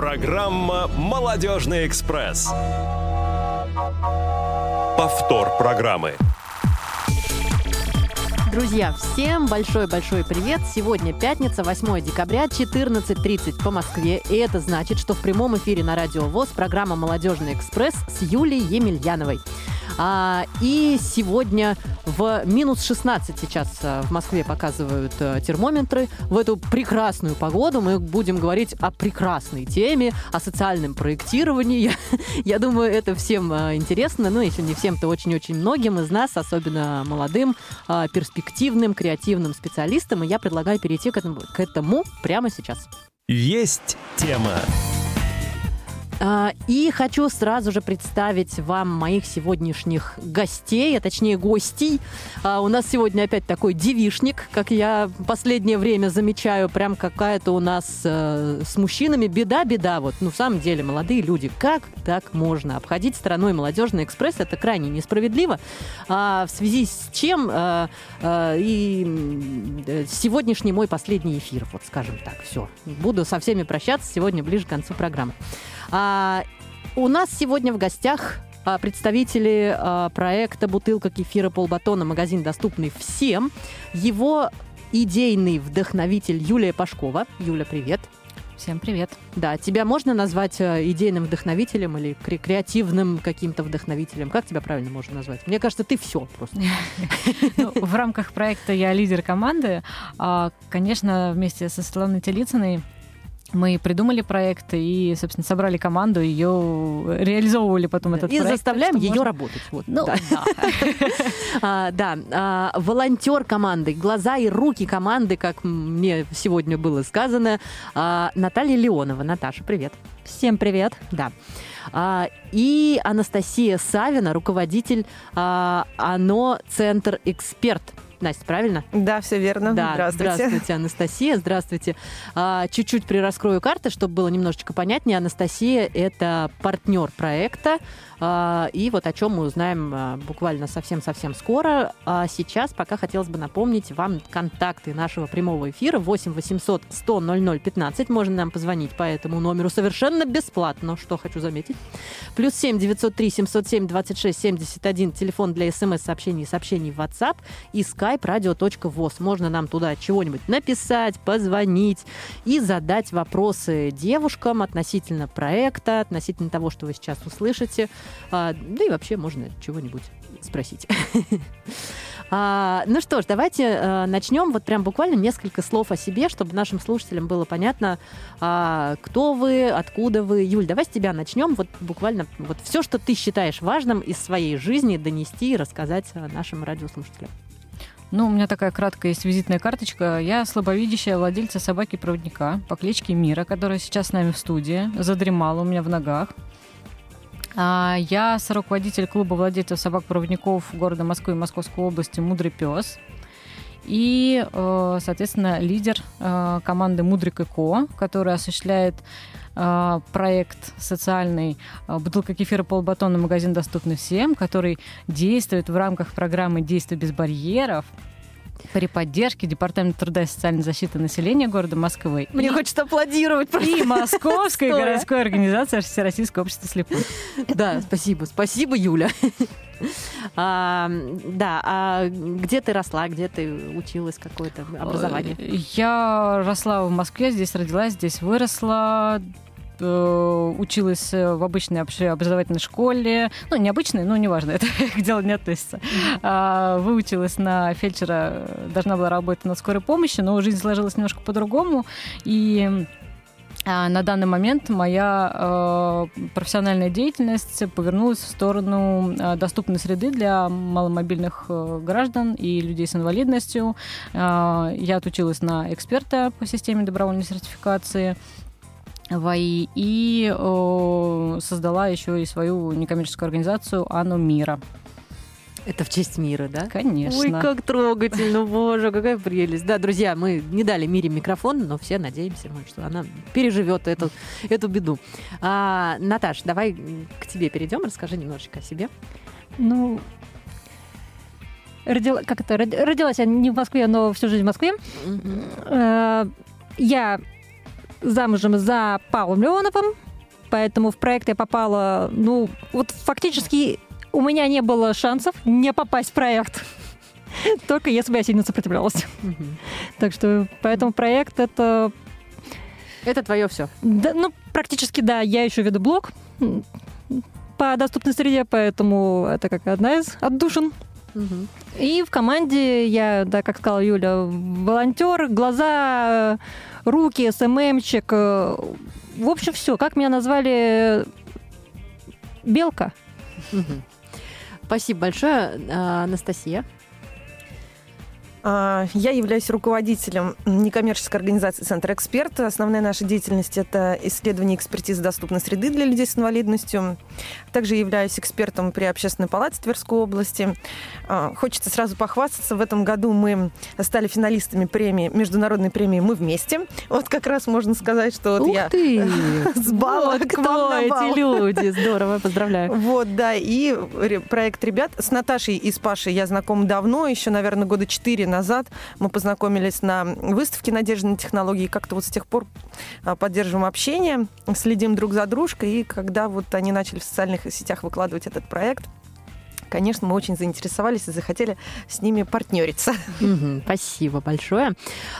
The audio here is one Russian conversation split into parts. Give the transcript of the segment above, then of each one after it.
Программа «Молодежный экспресс». Повтор программы. Друзья, всем большой-большой привет! Сегодня пятница, 8 декабря, 14.30 по Москве. И это значит, что в прямом эфире на Радио ВОЗ программа «Молодежный экспресс» с Юлией Емельяновой. А, и сегодня в минус 16 сейчас а, в Москве показывают а, термометры. В эту прекрасную погоду мы будем говорить о прекрасной теме, о социальном проектировании. Я, я думаю, это всем а, интересно. Ну, если не всем, то очень-очень многим из нас, особенно молодым, перспективным, креативным специалистам. И я предлагаю перейти к этому, к этому прямо сейчас. Есть тема. А, и хочу сразу же представить вам моих сегодняшних гостей, а точнее гостей. А, у нас сегодня опять такой девишник, как я последнее время замечаю, прям какая-то у нас э, с мужчинами беда-беда. Вот, ну, в самом деле, молодые люди, как так можно обходить стороной молодежный экспресс? Это крайне несправедливо. А, в связи с чем а, а, и сегодняшний мой последний эфир, вот скажем так, все. Буду со всеми прощаться сегодня ближе к концу программы. А, у нас сегодня в гостях а, представители а, проекта «Бутылка кефира полбатона. Магазин, доступный всем». Его идейный вдохновитель Юлия Пашкова. Юля, привет. Всем привет. Да, тебя можно назвать э, идейным вдохновителем или кре- креативным каким-то вдохновителем? Как тебя правильно можно назвать? Мне кажется, ты все просто. Ну, в рамках проекта я лидер команды. А, Конечно, вместе со Светланой Телицыной мы придумали проект и, собственно, собрали команду, ее реализовывали потом этот И проект. заставляем так что ее можно- работать. Вот, Ну, да. да. А, а, волонтер команды, глаза и руки команды, как мне сегодня было сказано, а, Наталья Леонова. Наташа, привет. Всем привет. Да. И Анастасия Савина, руководитель ОНО Центр Эксперт. Настя, правильно? Да, все верно. Да, Здравствуйте. здравствуйте, Анастасия, здравствуйте. А, чуть-чуть прираскрою карты, чтобы было немножечко понятнее. Анастасия – это партнер проекта, и вот о чем мы узнаем а, буквально совсем-совсем скоро. А сейчас пока хотелось бы напомнить вам контакты нашего прямого эфира 8 800 100 00 15. Можно нам позвонить по этому номеру совершенно бесплатно, что хочу заметить. Плюс 7 903 707 26 71, телефон для смс-сообщений и сообщений в WhatsApp и skype radio.voz. Можно нам туда чего-нибудь написать, позвонить и задать вопросы девушкам относительно проекта, относительно того, что вы сейчас услышите. А, да и вообще можно чего-нибудь спросить. А, ну что ж, давайте э, начнем. Вот прям буквально несколько слов о себе, чтобы нашим слушателям было понятно, а, кто вы, откуда вы. Юль, давай с тебя начнем. Вот буквально вот все, что ты считаешь важным из своей жизни, донести и рассказать нашим радиослушателям. Ну, у меня такая краткая есть визитная карточка. Я слабовидящая владельца собаки-проводника по кличке Мира, которая сейчас с нами в студии. Задремала у меня в ногах. А, Я соруководитель клуба владельцев собак-проводников города Москвы и Московской области «Мудрый пес». И, э, соответственно, лидер э, команды «Мудрик и Ко», который осуществляет э, проект социальный «Бутылка кефира полбатона. Магазин доступный всем», который действует в рамках программы «Действия без барьеров», при поддержке Департамента труда и социальной защиты населения города Москвы Мне и, хочется аплодировать. и Московской городской организации Всероссийского общества слепых. Да, спасибо, спасибо, Юля. А, да, а где ты росла, где ты училась, какое-то образование? Я росла в Москве, здесь родилась, здесь выросла, э, училась э, в обычной вообще образовательной школе, ну, не обычной, но неважно, это к делу не относится. А, Выучилась на фельдшера, э, должна была работать на скорой помощи, но жизнь сложилась немножко по-другому, и а, на данный момент моя э, профессиональная деятельность повернулась в сторону э, доступной среды для маломобильных э, граждан и людей с инвалидностью. Я отучилась на эксперта по системе добровольной сертификации ВАИ и э, создала еще и свою некоммерческую организацию «Оно Мира». Это в честь мира, да? Конечно. Ой, как трогательно, боже, какая прелесть. Да, друзья, мы не дали Мире микрофон, но все надеемся, мы, что она переживет эту, эту беду. А, Наташ, давай к тебе перейдем, расскажи немножечко о себе. Ну, родила, как это, роди- родилась я не в Москве, но всю жизнь в Москве. Э, Я замужем за Павлом Леоновым, поэтому в проект я попала, ну, вот фактически у меня не было шансов не попасть в проект. Только если бы я сильно сопротивлялась. Так что поэтому проект это... Это твое все. Да, ну, практически, да. Я еще веду блог по доступной среде, поэтому это как одна из отдушин. И в команде я, да, как сказала Юля, волонтер, глаза, руки, СММчик. э, В общем, все. Как меня назвали? Белка. Спасибо большое, а, Анастасия. А, Я являюсь руководителем некоммерческой организации «Центр Эксперт». Основная наша деятельность – это исследование и экспертиза доступной среды для людей с инвалидностью. Также являюсь экспертом при Общественной палате Тверской области. А, Хочется сразу похвастаться. В этом году мы стали финалистами премии, международной премии «Мы вместе». Вот как раз можно сказать, что вот Ух я ты! с балла Вот к вам на бал. эти люди? Здорово, поздравляю. Вот, да, и проект ребят с Наташей и с Пашей я знакома давно, еще, наверное, года четыре назад. Мы познакомились на выставке «Надежды на технологии», как-то вот с тех пор а, поддерживаем общение, следим друг за дружкой, и когда вот они начали в социальных сетях выкладывать этот проект, конечно, мы очень заинтересовались и захотели с ними партнериться. Спасибо большое.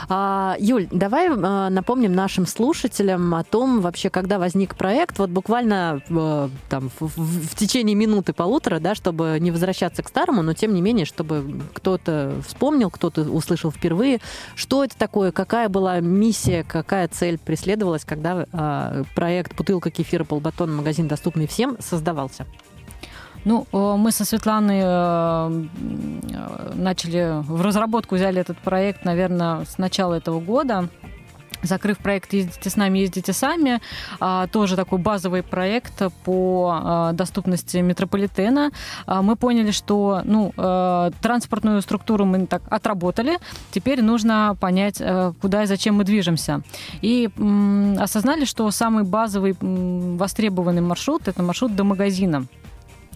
А, Юль, давай а, напомним нашим слушателям о том, вообще, когда возник проект, вот буквально э, там, в, в- в течение минуты полутора, да, чтобы не возвращаться к старому, но тем не менее, чтобы кто-то вспомнил, кто-то услышал впервые, что это такое, какая была миссия, какая цель преследовалась, когда а, проект «Бутылка кефира, полбатон, магазин, доступный всем» создавался. Ну, э, мы со Светланой э, э, начали в разработку, взяли этот проект, наверное, с начала этого года. Закрыв проект «Ездите с нами, ездите сами», а, тоже такой базовый проект по а, доступности метрополитена. А, Мы поняли, что ну, транспортную структуру мы так отработали, теперь нужно понять, куда и зачем мы движемся. И осознали, что самый базовый востребованный маршрут – это маршрут до магазина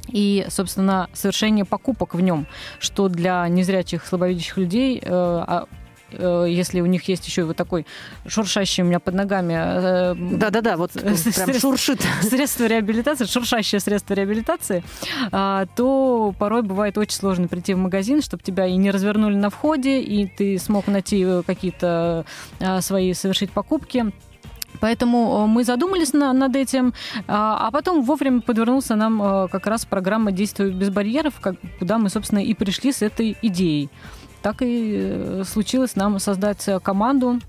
и, собственно, совершение покупок в нем, что для незрячих, слабовидящих людей, э, а, э, если у них есть еще и вот такой шуршащий у меня под ногами э, Да-да-да, вот прям шуршит. средство реабилитации, шуршащее средство реабилитации, а, то порой бывает очень сложно прийти в магазин, чтобы тебя и не развернули на входе, и ты смог найти какие-то свои совершить покупки. Поэтому э, мы задумались на- над этим, а а потом вовремя подвернулся нам э, как раз программа «Действуй без барьеров», как- куда мы, собственно, и пришли с этой идеей. Так и э, случилось нам создать команду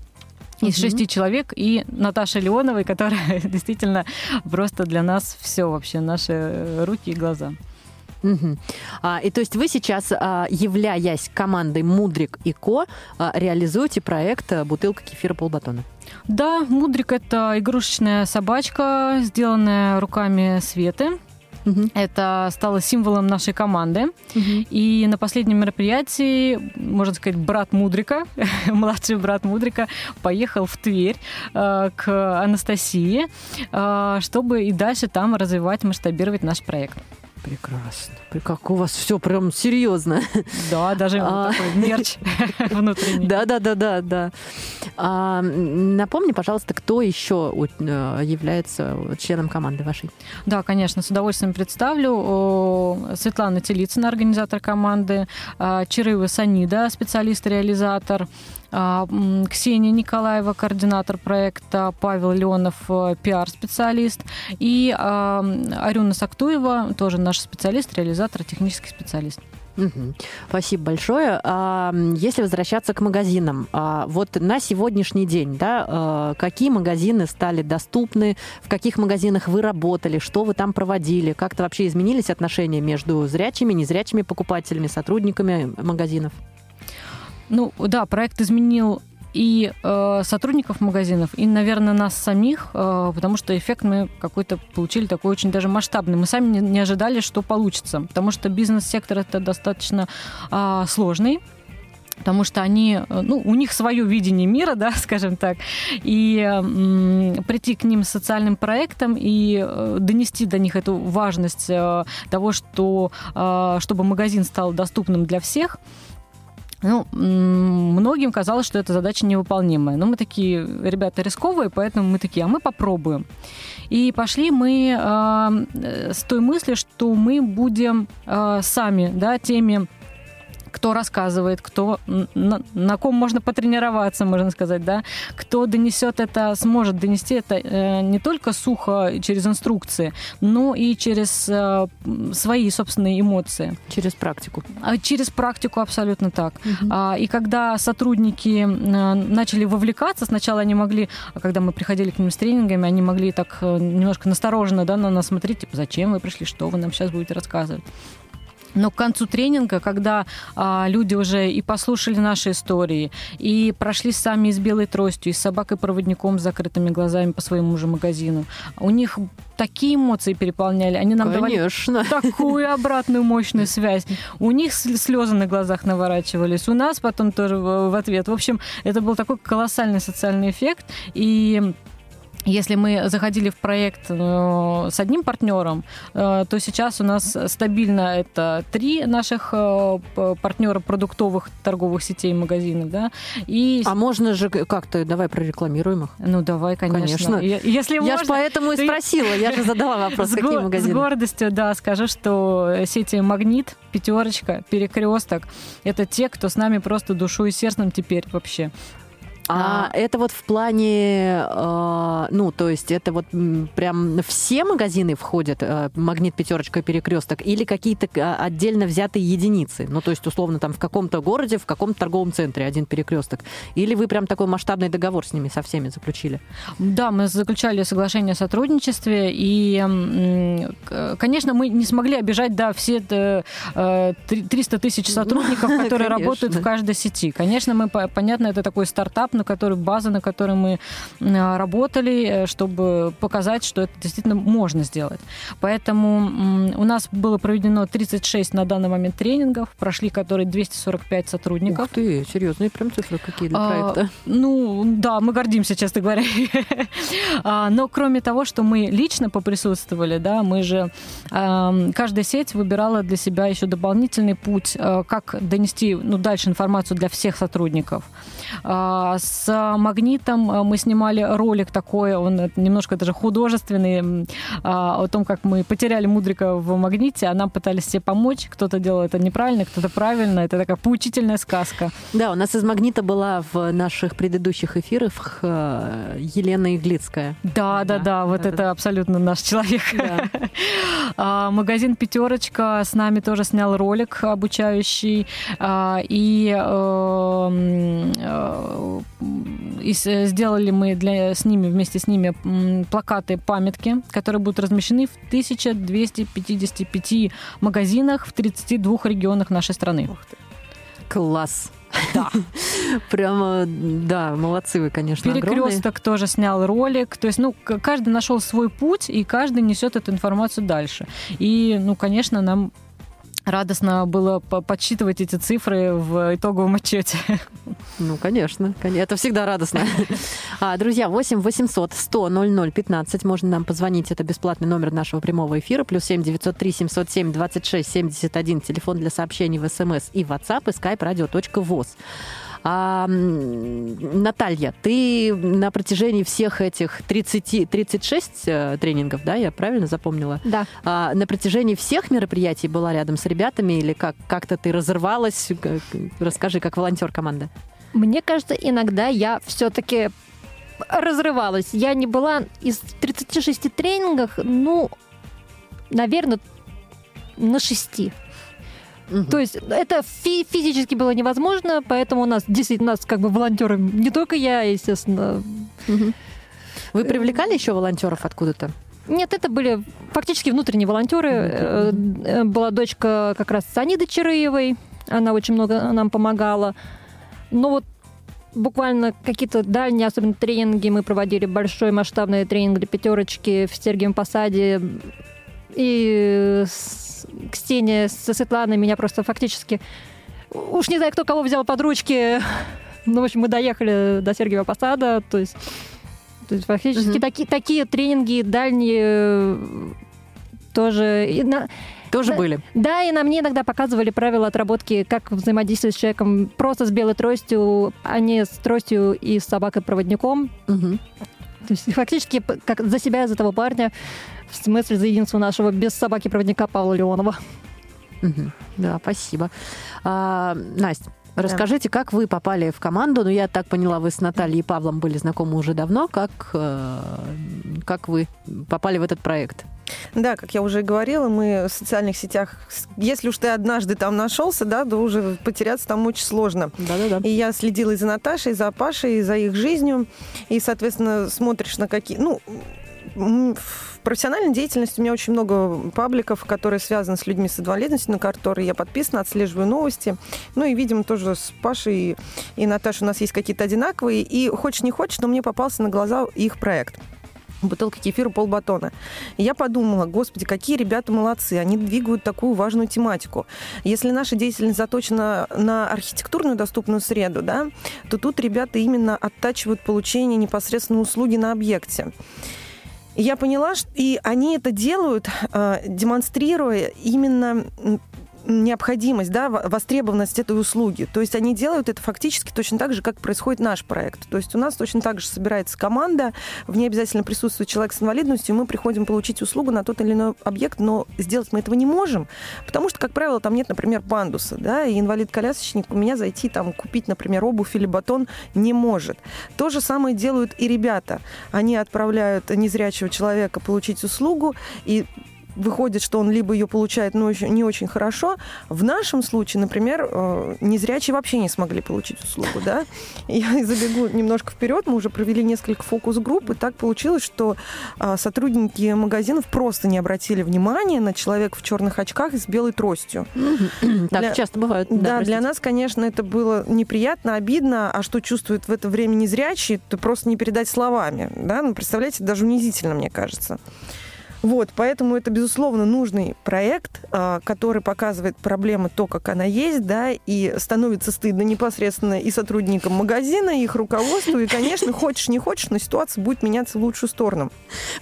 из Мгм. шести человек и Наташи Леоновой, которая действительно просто для нас все вообще, наши руки и глаза. Мгм. А, и то есть вы сейчас, а, являясь командой Мудрик и Ко, а, реализуете проект а, «Бутылка кефира полбатона». Да, Мудрик это игрушечная собачка, сделанная руками Светы. Это стало символом нашей команды. И на последнем мероприятии, можно сказать, брат Мудрика, младший брат Мудрика, поехал в Тверь э, к Анастасии, э, чтобы и дальше там развивать, масштабировать наш проект. Прекрасно. Как у вас все прям серьезно. Да, даже А. такой мерч внутренний. Да, да, да, да, да. А, напомни, пожалуйста, кто еще э, является членом команды вашей? Да, конечно, с удовольствием представлю. Светлана Телицына, организатор команды, а, Чирыва Санида, специалист-реализатор, Ксения Николаева, координатор проекта, Павел Леонов, э, пиар-специалист, и а, Арюна Сактуева, тоже наш специалист, реализатор, технический специалист. Мгм. Спасибо большое. А, Если возвращаться к магазинам, а, вот на сегодняшний день, да, а, какие магазины стали доступны, в каких магазинах вы работали, что вы там проводили, как-то вообще изменились отношения между зрячими, незрячими покупателями, сотрудниками магазинов? Ну да, проект изменил и э, сотрудников магазинов, и, наверное, нас самих, э, потому что эффект мы какой-то получили такой очень даже масштабный. Мы сами не, не ожидали, что получится, потому что бизнес-сектор это достаточно а, сложный. Потому что они, э, ну, у них свое видение мира, да, скажем так, и м, прийти к ним с социальным проектом и э, донести до них эту важность э, того, что э, чтобы магазин стал доступным для всех, Ну, многим казалось, что эта задача невыполнимая. Но мы такие, ребята, рисковые, поэтому мы такие, а мы попробуем. И пошли мы э, с той мыслью, что мы будем э, сами, да, теми кто рассказывает, кто на, на ком можно потренироваться, можно сказать, да, кто донесет это, сможет донести это э, не только сухо через инструкции, но и через э, свои собственные эмоции. Через практику. А, через практику абсолютно так. Угу. А, и когда сотрудники э, начали вовлекаться, сначала они могли, а когда мы приходили к ним с тренингами, они могли так э, немножко настороженно да, на нас смотреть, типа, зачем вы пришли, что вы нам сейчас будете рассказывать. Но к концу тренинга, когда а, люди уже и послушали наши истории, и прошли сами с белой тростью, и с собакой-проводником с закрытыми глазами по своему же магазину, у них такие эмоции переполняли. Они нам Конечно. давали такую обратную мощную связь. У них слезы на глазах наворачивались, у нас потом тоже в ответ. В общем, это был такой колоссальный социальный эффект. И если мы заходили в проект э, с одним партнером, э, то сейчас у нас стабильно это три наших э, партнера продуктовых торговых сетей магазинов, да. И... А можно же как-то, давай прорекламируем их. Ну, давай, конечно. конечно. Если я можно, же поэтому и спросила, я же задала вопрос, какие магазины. С гордостью, да, скажу, что сети «Магнит», «Пятерочка», «Перекресток» — это те, кто с нами просто душой и сердцем теперь вообще. А, а это вот в плане, э, ну, то есть это вот прям все магазины входят, э, магнит, пятерочка, перекресток, или какие-то а, отдельно взятые единицы? Ну, то есть, условно, там в каком-то городе, в каком-то торговом центре один перекресток. Или вы прям такой масштабный договор с ними со всеми заключили? Да, мы заключали соглашение о сотрудничестве, и, конечно, мы не смогли обижать, да, все 300 э, тысяч сотрудников, которые работают в каждой сети. Конечно, мы, понятно, это такой стартап, на которой, база, на которой мы работали, э, чтобы показать, что это действительно можно сделать. Поэтому у нас было проведено 36 на данный момент тренингов, прошли которые 245 сотрудников. Ух ты, серьезные прям цифры какие для а, проекта. Ну, да, мы гордимся, честно говоря. а, но кроме того, что мы лично поприсутствовали, да, мы же, а, каждая сеть выбирала для себя еще дополнительный путь, а, как донести ну, дальше информацию для всех сотрудников. А, с магнитом а, мы снимали ролик такой, он немножко даже художественный, а, о том, как мы потеряли Мудрика в магните, а нам пытались все помочь. Кто-то делал это неправильно, кто-то правильно. Это такая поучительная сказка. Да, у нас из магнита была в наших предыдущих эфирах Елена Иглицкая. Да, да, да, да вот это, это абсолютно наш человек. Да. Магазин «Пятерочка» с нами тоже снял ролик обучающий. И эм, э, и сделали мы для, с ними, вместе с ними плакаты, памятки, которые будут размещены в 1255 магазинах в 32 регионах нашей страны. Класс! Да. Прямо, да, молодцы вы, конечно, Перекресток огромные. тоже снял ролик. То есть, ну, каждый нашел свой путь, и каждый несет эту информацию дальше. И, ну, конечно, нам радостно было подсчитывать эти цифры в итоговом отчете. Ну, конечно, это всегда радостно. А, друзья, 8 800 100 00 15. Можно нам позвонить. Это бесплатный номер нашего прямого эфира. Плюс 7 903 707 26 71. Телефон для сообщений в СМС и WhatsApp и skype radio.voz. А, Наталья, ты на протяжении всех этих 30, 36 э, тренингов, да, я правильно запомнила? Да. А, на протяжении всех мероприятий была рядом с ребятами или как, как-то ты разорвалась? Расскажи, как волонтер команды. Мне кажется, иногда я все-таки разрывалась. Я не была из 36 тренингов, ну, наверное, на 6. Угу. То есть это фи- физически было невозможно, поэтому у нас действительно у нас как бы волонтеры, не только я, естественно. Угу. Вы привлекали еще волонтеров откуда-то? Нет, это были фактически внутренние волонтеры. Mm-hmm. Была дочка как раз Сани Дочерыевой, она очень много нам помогала. Но вот буквально какие-то дальние, особенно тренинги, мы проводили большой масштабный тренинг для пятерочки в Сергиевом Посаде. И Ксения со Светланой меня просто фактически... Уж не знаю, кто кого взял под ручки. Ну, в общем, мы доехали до Сергиева Посада. То есть, то есть фактически угу. такие, такие тренинги дальние тоже... И на, то Тоже Да. были. Да, и на мне иногда показывали правила отработки, как взаимодействовать с человеком просто с белой тростью, а не с тростью и с собакой-проводником. Мгм. То есть фактически как за себя, за того парня, в смысле за единство нашего без собаки-проводника Павла Леонова. Мгм. Да, спасибо. А, Настя, расскажите, как вы попали в команду? Ну, я так поняла, вы с Натальей и Павлом были знакомы уже давно. Как, э, как вы попали в этот проект? Да, как я уже и говорила, мы в социальных сетях, если уж ты однажды там нашелся, да, то уже потеряться там очень сложно. Да-да-да. И я следила и за Наташей, и за Пашей, и за их жизнью. И, соответственно, смотришь на какие... Ну, в профессиональной деятельности у меня очень много пабликов, которые связаны с людьми с инвалидностью, на которые я подписана, отслеживаю новости. Ну и, видимо, тоже с Пашей и, Наташей у нас есть какие-то одинаковые. И хочешь не хочешь, но мне попался на глаза их проект бутылка кефира полбатона. И я подумала, господи, какие ребята молодцы, они двигают такую важную тематику. Если наша деятельность заточена на архитектурную доступную среду, да, то тут ребята именно оттачивают получение непосредственно услуги на объекте. Я поняла, что и они это делают, э, демонстрируя именно необходимость, да, во- востребованность этой услуги. То есть они делают это фактически точно так же, как происходит наш проект. То есть у нас точно так же собирается команда, в ней обязательно присутствует человек с инвалидностью, и мы приходим получить услугу на тот или иной объект, но сделать мы этого не можем, потому что, как правило, там нет, например, пандуса, да, и инвалид-колясочник у меня зайти там купить, например, обувь или батон не может. То же самое делают и ребята. Они отправляют незрячего человека получить услугу, и выходит, что он либо ее получает, но очень- не очень хорошо. В нашем случае, например, э, незрячие вообще не смогли получить услугу, да. Я забегу немножко вперед, мы уже провели несколько фокус-групп, и так получилось, что а, сотрудники магазинов просто не обратили внимания на человека в черных очках и с белой тростью. Так Для- часто бывает. Да, простите. для нас, конечно, это было неприятно, обидно, а что чувствует в это время незрячий, то просто не передать словами. Да? Ну, представляете, даже унизительно, мне кажется. Вот, поэтому это, безусловно, нужный проект, а, который показывает проблему то, как она есть, да, и становится стыдно непосредственно и сотрудникам магазина, и их руководству, и, конечно, хочешь не хочешь, но ситуация будет меняться в лучшую сторону.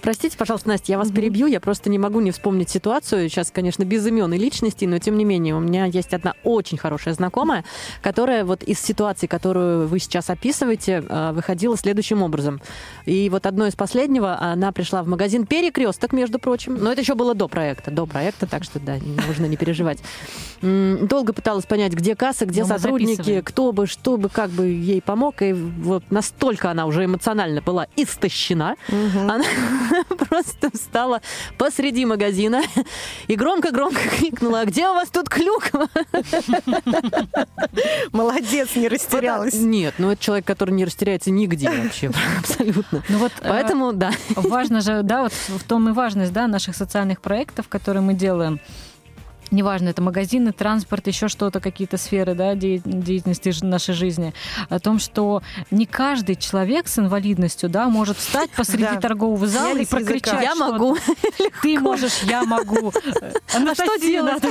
Простите, пожалуйста, Настя, я вас перебью. Я просто не могу не вспомнить ситуацию. Сейчас, конечно, без имен и личностей, но тем не менее, у меня есть одна очень хорошая знакомая, которая вот из ситуации, которую вы сейчас описываете, э, выходила следующим образом. И вот одно из последнего, она пришла в магазин Перекресток, между прочим. Но это еще было до проекта. До проекта, так что, да, нужно не переживать. Долго пыталась понять, где касса, где Но сотрудники, кто бы, что бы, как бы ей помог. И вот настолько она уже эмоционально была истощена, она просто встала посреди магазина и громко-громко крикнула, «А где у вас тут клюква? Молодец, не растерялась. Нет, ну это человек, который не растеряется нигде вообще, абсолютно. Ну вот, э, Поэтому, да. Важно же, да, вот в том и важность, да, наших социальных проектов, которые мы делаем. Неважно, это магазины, транспорт, еще что-то, какие-то сферы да, де- деятельности нашей жизни. О том, что не каждый человек с инвалидностью да, может встать посреди Да. торгового зала и Снялись прокричать, Я могу. Ты можешь, я могу. А что делать?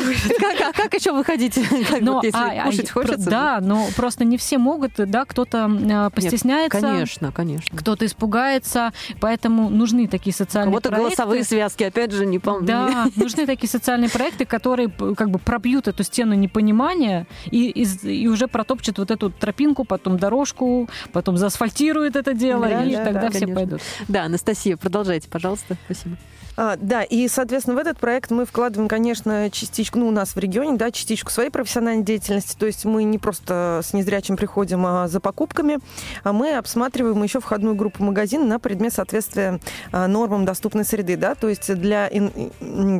Как, как еще выходить, вот, если а, а, кушать хочется? Да, но просто не все могут, да, кто-то э, постесняется, Конечно, конечно. кто-то испугается, поэтому нужны такие социальные проекты. голосовые связки, опять же, не помню. Да, нужны такие социальные проекты, которые п- как бы пробьют эту стену непонимания и, из- и уже протопчут вот эту тропинку, потом дорожку, потом заасфальтируют это дело, Да, и да, тогда да, все конечно. пойдут. Да, Анастасия, продолжайте, пожалуйста. Спасибо. А, да, и, соответственно, в этот проект мы вкладываем, конечно, частичку, ну, у нас в регионе, да, частичку своей профессиональной деятельности, то есть мы не просто с незрячим приходим а, за покупками, а мы обсматриваем еще входную группу магазина на предмет соответствия а, нормам доступной среды, да, то есть для ин-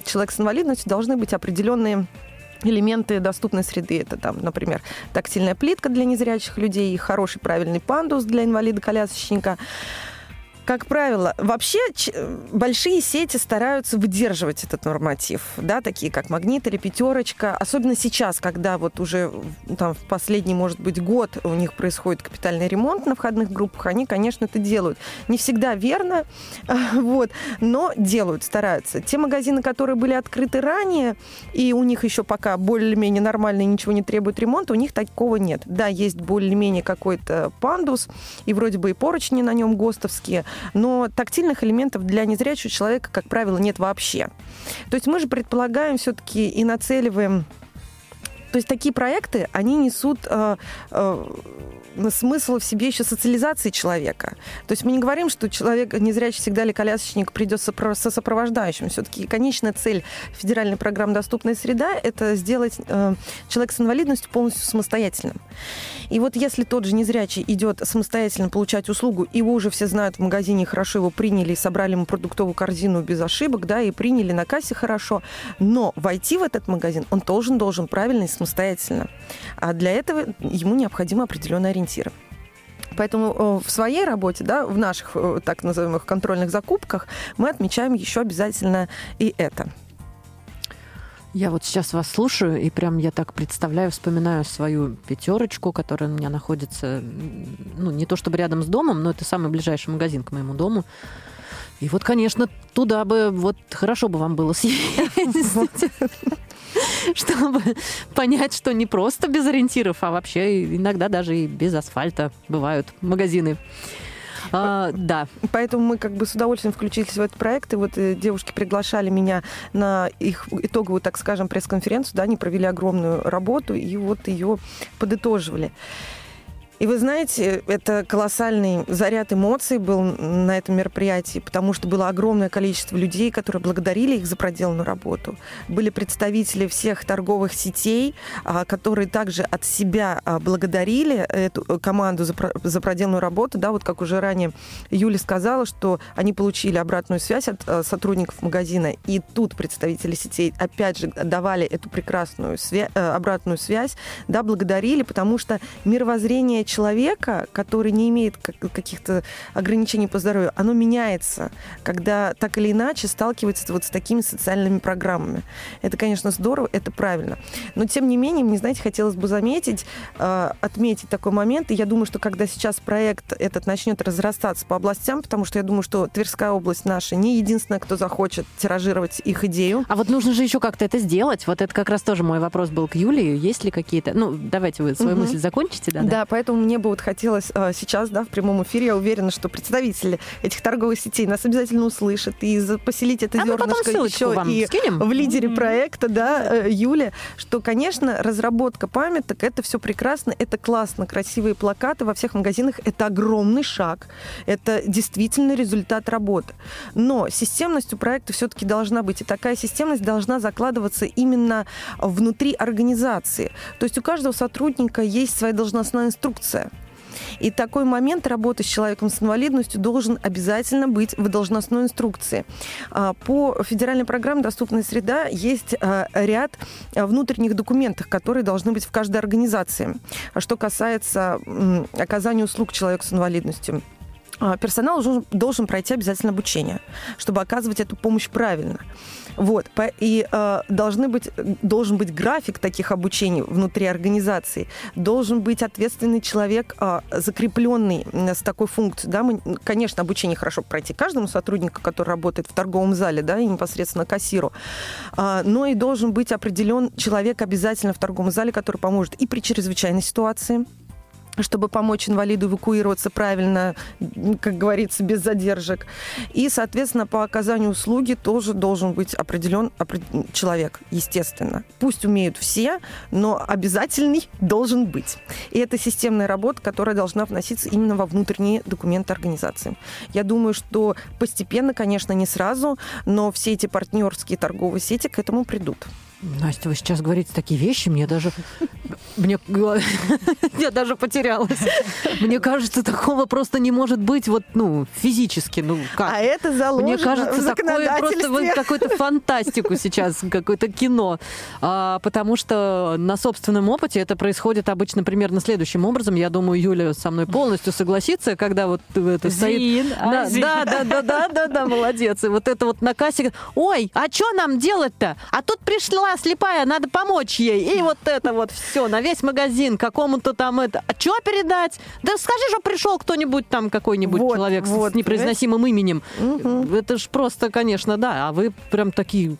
человека с инвалидностью должны быть определенные элементы доступной среды. Это там, например, тактильная плитка для незрячих людей, хороший правильный пандус для инвалида-колясочника. Как правило, вообще большие сети стараются выдерживать этот норматив, да, такие как Магнит или Пятерочка. Особенно сейчас, когда вот уже там в последний, может быть, год у них происходит капитальный ремонт на входных группах, они, конечно, это делают. Не всегда верно, вот, но делают, стараются. Те магазины, которые были открыты ранее, и у них еще пока более-менее нормально ничего не требует ремонта, у них такого нет. Да, есть более-менее какой-то пандус, и вроде бы и поручни на нем ГОСТовские, но тактильных элементов для незрячего человека, как правило, нет вообще. То есть мы же предполагаем все-таки и нацеливаем то есть такие проекты, они несут э, э, смысл в себе еще социализации человека. То есть мы не говорим, что человек незрячий всегда ли колясочник придет со сопровождающим. Все-таки конечная цель федеральной программы «Доступная среда» — это сделать э, человека с инвалидностью полностью самостоятельным. И вот если тот же незрячий идет самостоятельно получать услугу, его уже все знают в магазине, хорошо его приняли, собрали ему продуктовую корзину без ошибок, да, и приняли на кассе хорошо, но войти в этот магазин он должен, должен правильно и самостоятельно. А для этого ему необходимо определенное ориентирование ориентиры. Поэтому э, в своей работе, да, в наших э, так называемых контрольных закупках мы отмечаем еще обязательно и это. Я вот сейчас вас слушаю, и прям я так представляю, вспоминаю свою пятерочку, которая у меня находится, ну, не то чтобы рядом с домом, но это самый ближайший магазин к моему дому. И вот, конечно, туда бы, вот хорошо бы вам было съездить. чтобы понять, что не просто без ориентиров, а вообще иногда даже и без асфальта бывают магазины. А, да. Поэтому мы как бы с удовольствием включились в этот проект. И вот э, девушки приглашали меня на их итоговую, так скажем, пресс-конференцию. Да, они провели огромную работу и вот ее подытоживали. И вы знаете, это колоссальный заряд эмоций был на этом мероприятии, потому что было огромное количество людей, которые благодарили их за проделанную работу. Были представители всех торговых сетей, а, которые также от себя а, благодарили эту э, команду за проделанную работу. Да, вот как уже ранее Юля сказала, что они получили обратную связь от э, сотрудников магазина, и тут представители сетей опять же давали эту прекрасную свя- э, обратную связь, да, благодарили, потому что мировоззрение человека, который не имеет каких-то ограничений по здоровью, оно меняется, когда так или иначе сталкивается вот с такими социальными программами. Это, конечно, здорово, это правильно. Но, тем не менее, мне, знаете, хотелось бы заметить, э, отметить такой момент, и я думаю, что когда сейчас проект этот начнет разрастаться по областям, потому что я думаю, что Тверская область наша не единственная, кто захочет тиражировать их идею. А вот нужно же еще как-то это сделать. Вот это как раз тоже мой вопрос был к Юлии. Есть ли какие-то... Ну, давайте вы свою угу. мысль закончите, да? Да, поэтому поэтому мне бы вот хотелось а, сейчас, да, в прямом эфире, я уверена, что представители этих торговых сетей нас обязательно услышат и поселить это а зернышко еще и скинем. в лидере mm-hmm. проекта, да, э, Юля, что, конечно, разработка памяток, это все прекрасно, это классно, красивые плакаты во всех магазинах, это огромный шаг, это действительно результат работы. Но системность у проекта все-таки должна быть, и такая системность должна закладываться именно внутри организации. То есть у каждого сотрудника есть своя должностная инструкция, инструкция. И такой момент работы с человеком с инвалидностью должен обязательно быть в должностной инструкции. А, по федеральной программе «Доступная среда» есть а, ряд внутренних документов, которые должны быть в каждой организации. Что касается оказания услуг человеку с инвалидностью. А, персонал должен пройти обязательно обучение, чтобы оказывать эту помощь правильно. Вот. И э, должны быть, должен быть график таких обучений внутри организации. Должен быть ответственный человек, э, закрепленный с такой функцией. Да? Мы, конечно, обучение хорошо пройти каждому сотруднику, который работает в торговом зале, да, и непосредственно кассиру. Э, но и должен быть определен человек обязательно в торговом зале, который поможет и при чрезвычайной ситуации, чтобы помочь инвалиду эвакуироваться правильно, как говорится, без задержек. И, соответственно, по оказанию услуги тоже должен быть определен человек, естественно. Пусть умеют все, но обязательный должен быть. И это системная работа, которая должна вноситься именно во внутренние документы организации. Я думаю, что постепенно, конечно, не сразу, но все эти партнерские торговые сети к этому придут. Настя, вы сейчас говорите такие вещи, мне даже... Мне... Я даже потерялась. Мне кажется, такого просто не может быть вот, ну, физически. Ну, как? А это заложено Мне кажется, такое просто вот какую-то фантастику сейчас, какое-то кино. А, потому что на собственном опыте это происходит обычно примерно следующим образом. Я думаю, Юля со мной полностью согласится, когда вот это стоит... Да, да, да, да, да, да, да, молодец. И вот это вот на кассе... Ой, а что нам делать-то? А тут пришла слепая, надо помочь ей. И вот это вот все, наверное, весь магазин какому-то там это. А что передать? Да скажи, что пришел кто-нибудь там, какой-нибудь Вот, человек с- вот, с непроизносимым именем. Мгм. Это ж просто, конечно, да. А вы прям такие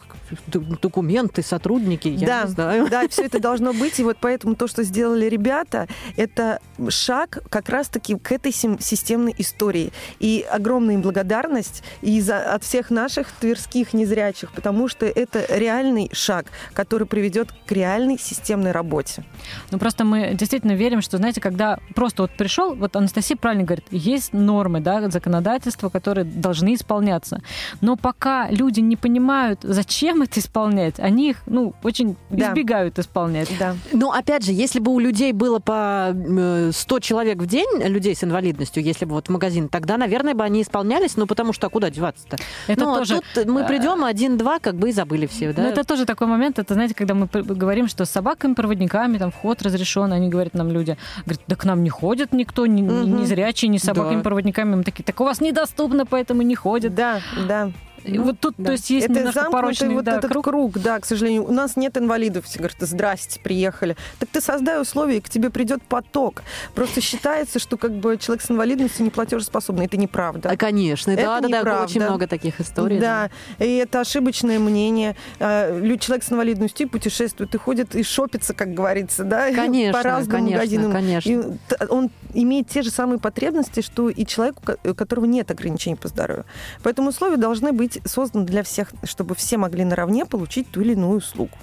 документы, сотрудники, я да, не знаю. да, все это должно быть. И вот поэтому то, что сделали ребята, это шаг как раз-таки к этой сим- системной истории. И огромная им благодарность и за, от всех наших тверских незрячих, потому что это реальный шаг, который приведет к реальной системной работе. Ну, просто мы действительно верим, что, знаете, когда просто вот пришел, вот Анастасия правильно говорит, есть нормы, да, законодательства, которые должны исполняться. Но пока люди не понимают, зачем это исполнять, они их, ну, очень Да. избегают исполнять. Да. Ну, опять же, если бы у людей было по э, 100 человек в день, людей с инвалидностью, если бы вот в магазин, тогда, наверное, бы они исполнялись, ну, потому что а куда деваться-то? Это ну, а тоже... тут мы э, придем один-два, как бы и забыли все, да? Ну, это тоже такой момент, это, знаете, когда мы говорим, что с собаками-проводниками там вход разрешен, они говорят нам люди, говорят, да к нам не ходит никто, ни, Мгм. ни зрячий, ни с собаками-проводниками. Мы такие, так у вас недоступно, поэтому не ходят. Да, да. И вот тут, да. то есть, есть это немножко замкнутый порочный вот да, этот круг. круг. да, к сожалению. У нас нет инвалидов. Все говорят, здрасте, приехали. Так ты создай условия, и к тебе придет поток. Просто считается, что как бы человек с инвалидностью не платежеспособный. Это неправда. А, конечно, Это да, да, да, неправда. очень много таких историй. Да, и это ошибочное мнение. А, лю- Человек с инвалидностью путешествует, и ходит, и шопится, как говорится, да, Конечно, по разным конечно, магазинам. конечно. И он имеет те же самые потребности, что и человек, у которого нет ограничений по здоровью. Поэтому условия должны быть созданы для всех, чтобы все могли наравне получить ту или иную услугу.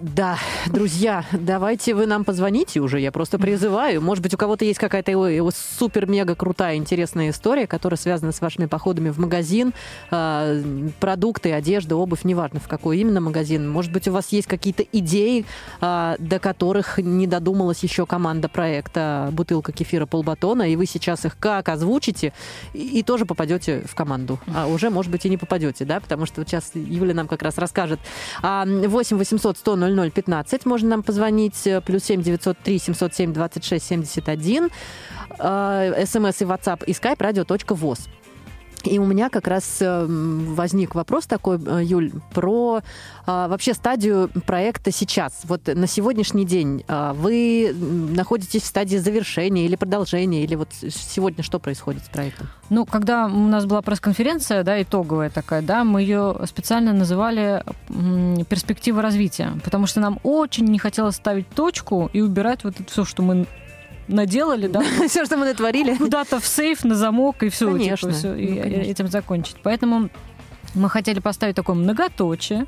Да, друзья, давайте вы нам позвоните уже, я просто призываю. Может быть, у кого-то есть какая-то э, супер-мега крутая, интересная история, которая связана с вашими походами в магазин, а, продукты, одежда, обувь, неважно в какой именно магазин. Может быть, у вас есть какие-то идеи, а, до которых не додумалась еще команда проекта «Бутылка кефира полбатона», и вы сейчас их как озвучите, и, тоже попадете в команду. А уже, может быть, и не попадете, да, потому что сейчас Юля нам как раз расскажет. А, 8 800 100 00 15 можно нам позвонить, э, плюс 7 903 707 26 71, э, смс и WhatsApp и skype radio.voz. И у меня как раз э, возник вопрос такой, э, Юль, про а, вообще стадию проекта сейчас. Вот на сегодняшний день а, вы находитесь в стадии завершения или продолжения, или вот сегодня что происходит с проектом? Ну, когда у нас была пресс-конференция, да, итоговая такая, да, мы ее специально называли «Перспектива развития», потому что нам очень не хотелось ставить точку и убирать вот это все, что мы наделали, да, Все, что мы натворили. куда-то в сейф, на замок, и все, Конечно. и Ну, конечно. этим закончить. Поэтому мы хотели поставить такое многоточие,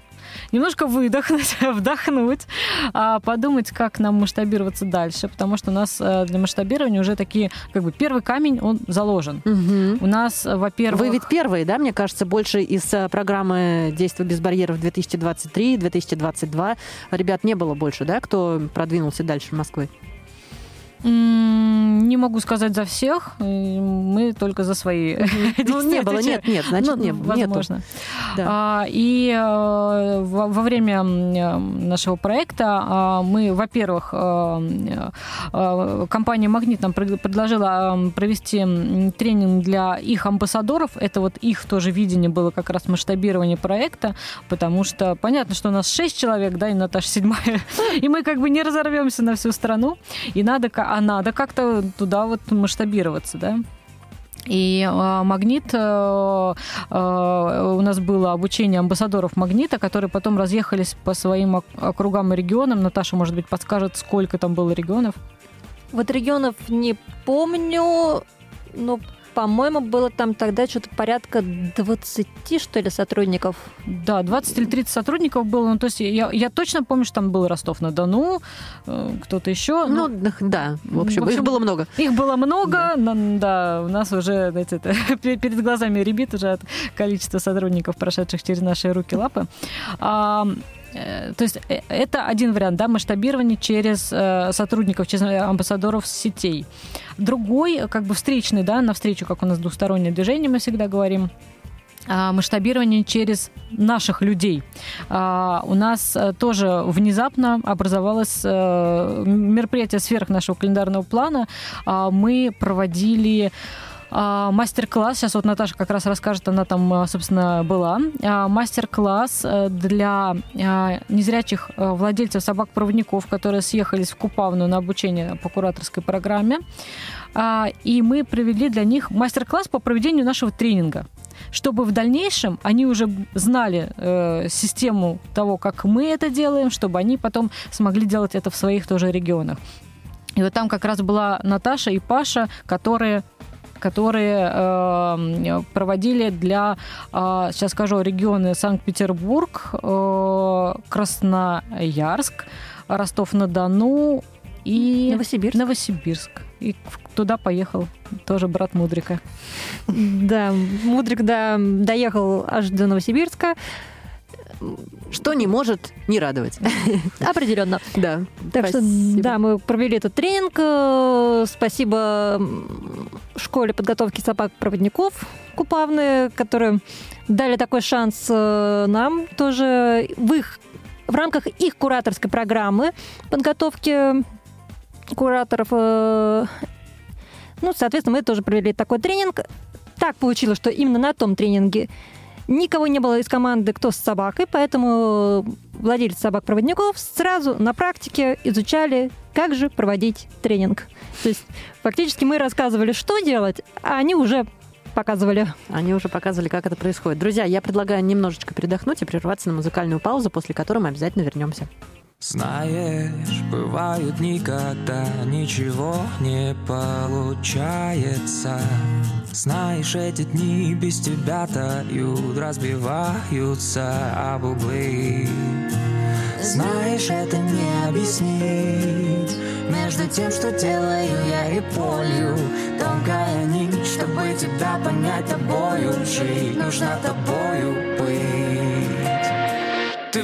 немножко выдохнуть, вдохнуть, а подумать, как нам масштабироваться дальше, потому что у нас э, для масштабирования уже такие, как бы, первый камень, он заложен. Мгм. У нас, э, во-первых... Вы ведь первые, да, мне кажется, больше из э, программы «Действия без барьеров» 2023-2022 ребят не было больше, да, кто продвинулся дальше Москвы? Не могу сказать за всех, мы только за свои. Ну, не было, нет, нет, значит, Ну, не, нету. возможно. Да. А, и э, во, время э, нашего проекта а, мы, во-первых, э, компания «Магнит» нам пред- предложила провести тренинг для их амбассадоров. Это вот их тоже видение было как раз масштабирование проекта, потому что понятно, что у нас шесть человек, да, и Наташа седьмая, и мы как бы не разорвемся на всю страну, и надо, а надо как-то туда вот масштабироваться, да. И э, Магнит, э, у нас было обучение амбассадоров Магнита, которые потом разъехались по своим ок- округам и регионам. Наташа, может быть, подскажет, сколько там было регионов? Вот регионов не помню, но, по-моему, было там тогда что-то порядка 20, что ли, сотрудников. Да, 20 или 30 сотрудников было. Ну, то есть я, я точно помню, что там был Ростов-на-Дону, э, кто-то еще. Ну, да, в общем, в общем, их было много. Их было много, но, да, у нас уже, знаете, это, пе- перед глазами ребит уже от количества сотрудников, прошедших через наши руки-лапы. А, то есть э, это один вариант, да, масштабирование через э, сотрудников, через амбассадоров сетей. Другой, э, как бы встречный, да, навстречу, как у нас двустороннее движение, мы всегда говорим, а, масштабирование через наших людей. А, У нас э, тоже внезапно образовалось э, мероприятие сверх нашего календарного плана. А, Мы проводили А, мастер-класс, сейчас вот Наташа как раз расскажет, она там, а, собственно, была. А, мастер-класс э, для незрячих э, владельцев собак-проводников, которые съехались в Купавну на обучение по кураторской программе. И мы провели для них мастер-класс по проведению нашего тренинга чтобы в дальнейшем они уже знали э, систему того, как мы это делаем, чтобы они потом смогли делать это в своих тоже регионах. И вот там как раз была Наташа и Паша, которые которые э, проводили для, э, сейчас скажу, регионы Санкт-Петербург, э, Красноярск, Ростов-на-Дону и Новосибирск. Новосибирск. И туда поехал тоже брат Мудрика. Да, Мудрик да, доехал аж до Новосибирска. Что не может не радовать. Определенно. Да. Так Спасибо. что, да, мы провели этот тренинг. Э, спасибо школе подготовки собак-проводников Купавны, которые дали такой шанс э, нам тоже в их в рамках их кураторской программы подготовки кураторов. Э, ну, соответственно, мы тоже провели такой тренинг. Так получилось, что именно на том тренинге Никого не было из команды, кто с собакой, поэтому владельцы собак-проводников сразу на практике изучали, как же проводить тренинг. То есть фактически мы рассказывали, что делать, а они уже показывали. Они уже показывали, как это происходит. Друзья, я предлагаю немножечко передохнуть и прерваться на музыкальную паузу, после которой мы обязательно вернемся. Знаешь, бывают дни, когда ничего не получается. Знаешь, эти дни без тебя тают, разбиваются об углы. Знаешь, это не объяснить Между тем, что делаю я и полью Тонкая нить, чтобы тебя понять тобою Жить нужно тобою быть. Ты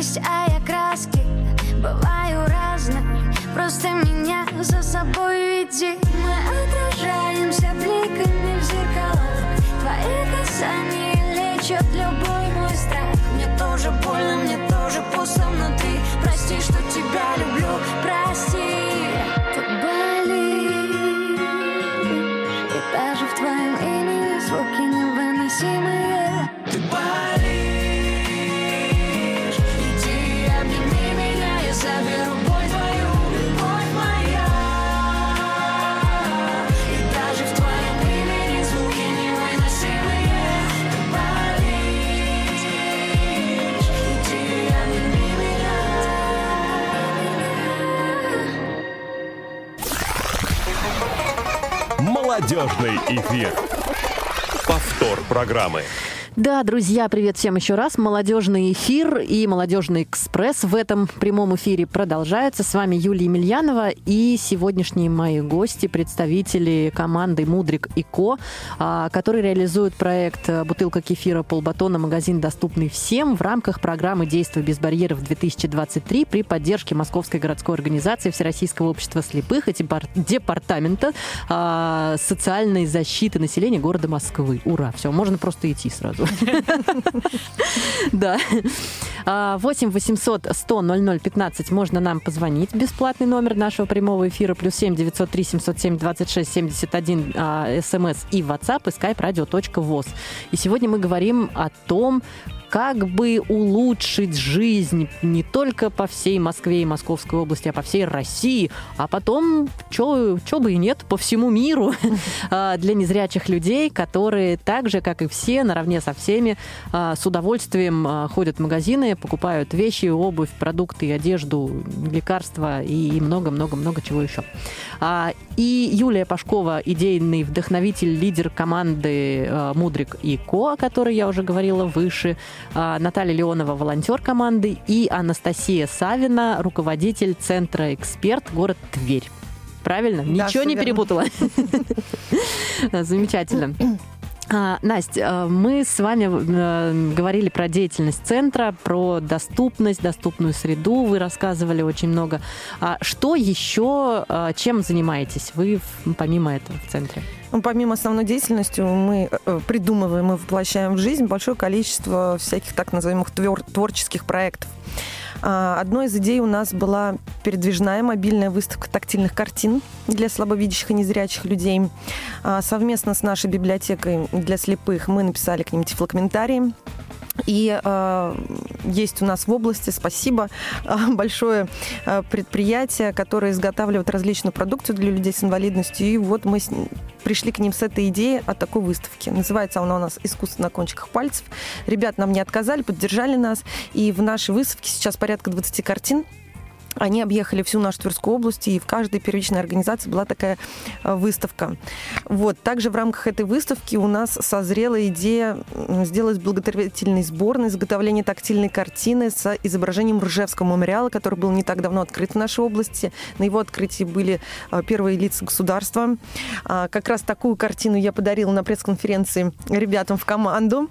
Кисть, а я краски Бываю разной, просто меня за собой веди. Мы отражаемся бликами в зеркалах. Твои касания Молодежный эфир. Повтор программы. Да, друзья, привет всем еще раз. Молодежный эфир и Молодежный экспресс в этом прямом эфире продолжается. С вами Юлия Емельянова и сегодняшние мои гости, представители команды Мудрик и Ко, а, которые реализуют проект «Бутылка кефира полбатона. Магазин, доступный всем» в рамках программы «Действуй без барьеров 2023» при поддержке Московской городской организации Всероссийского общества слепых и Департамента а, социальной защиты населения города Москвы. Ура! Все, можно просто идти сразу. Да. 8 800 100 00 15 можно нам позвонить. Бесплатный номер нашего прямого эфира. Плюс 7 903 707 26 71 смс и WhatsApp и skype radio.voz. И сегодня мы говорим о том, как бы улучшить жизнь не только по всей Москве и Московской области, а по всей России, а потом, что бы и нет, по всему миру а, для незрячих людей, которые так же, как и все, наравне со всеми, а, с удовольствием а, ходят в магазины, покупают вещи, обувь, продукты, одежду, лекарства и много-много-много чего еще. И Юлия Пашкова, идейный вдохновитель, лидер команды Мудрик и Ко, о которой я уже говорила выше, Наталья Леонова, волонтер команды, и Анастасия Савина, руководитель Центра «Эксперт», город Тверь. Правильно? Да, Ничего всё не перепутала? Замечательно. А, Настя, а, мы с вами э, говорили про деятельность центра, про доступность, доступную среду. Вы рассказывали очень много. А что еще, чем занимаетесь вы помимо этого в центре? Ну, помимо основной деятельности, мы э, придумываем и воплощаем в жизнь большое количество всяких так называемых твер- творческих проектов. А, Одной из идей у нас была передвижная мобильная выставка тактильных картин для слабовидящих и незрячих людей. А, Совместно с нашей библиотекой для слепых мы написали к ним тифлокомментарии. И э, есть у нас в области, спасибо, э, большое э, предприятие, которое изготавливает различную продукцию для людей с инвалидностью. И вот мы с пришли к ним с этой идеей о такой выставке. Называется она у нас «Искусство на кончиках пальцев». Ребят нам не отказали, поддержали нас. И в нашей выставке сейчас порядка 20 картин. Они объехали всю нашу Тверскую область, и в каждой первичной организации была такая э, выставка. Вот. Также в рамках этой выставки у нас созрела идея сделать благотворительный сбор на изготовление тактильной картины с изображением Ржевского мемориала, который был не так давно открыт в нашей области. На его открытии были э, первые лица государства. А, Как раз такую картину я подарила на пресс-конференции ребятам в команду.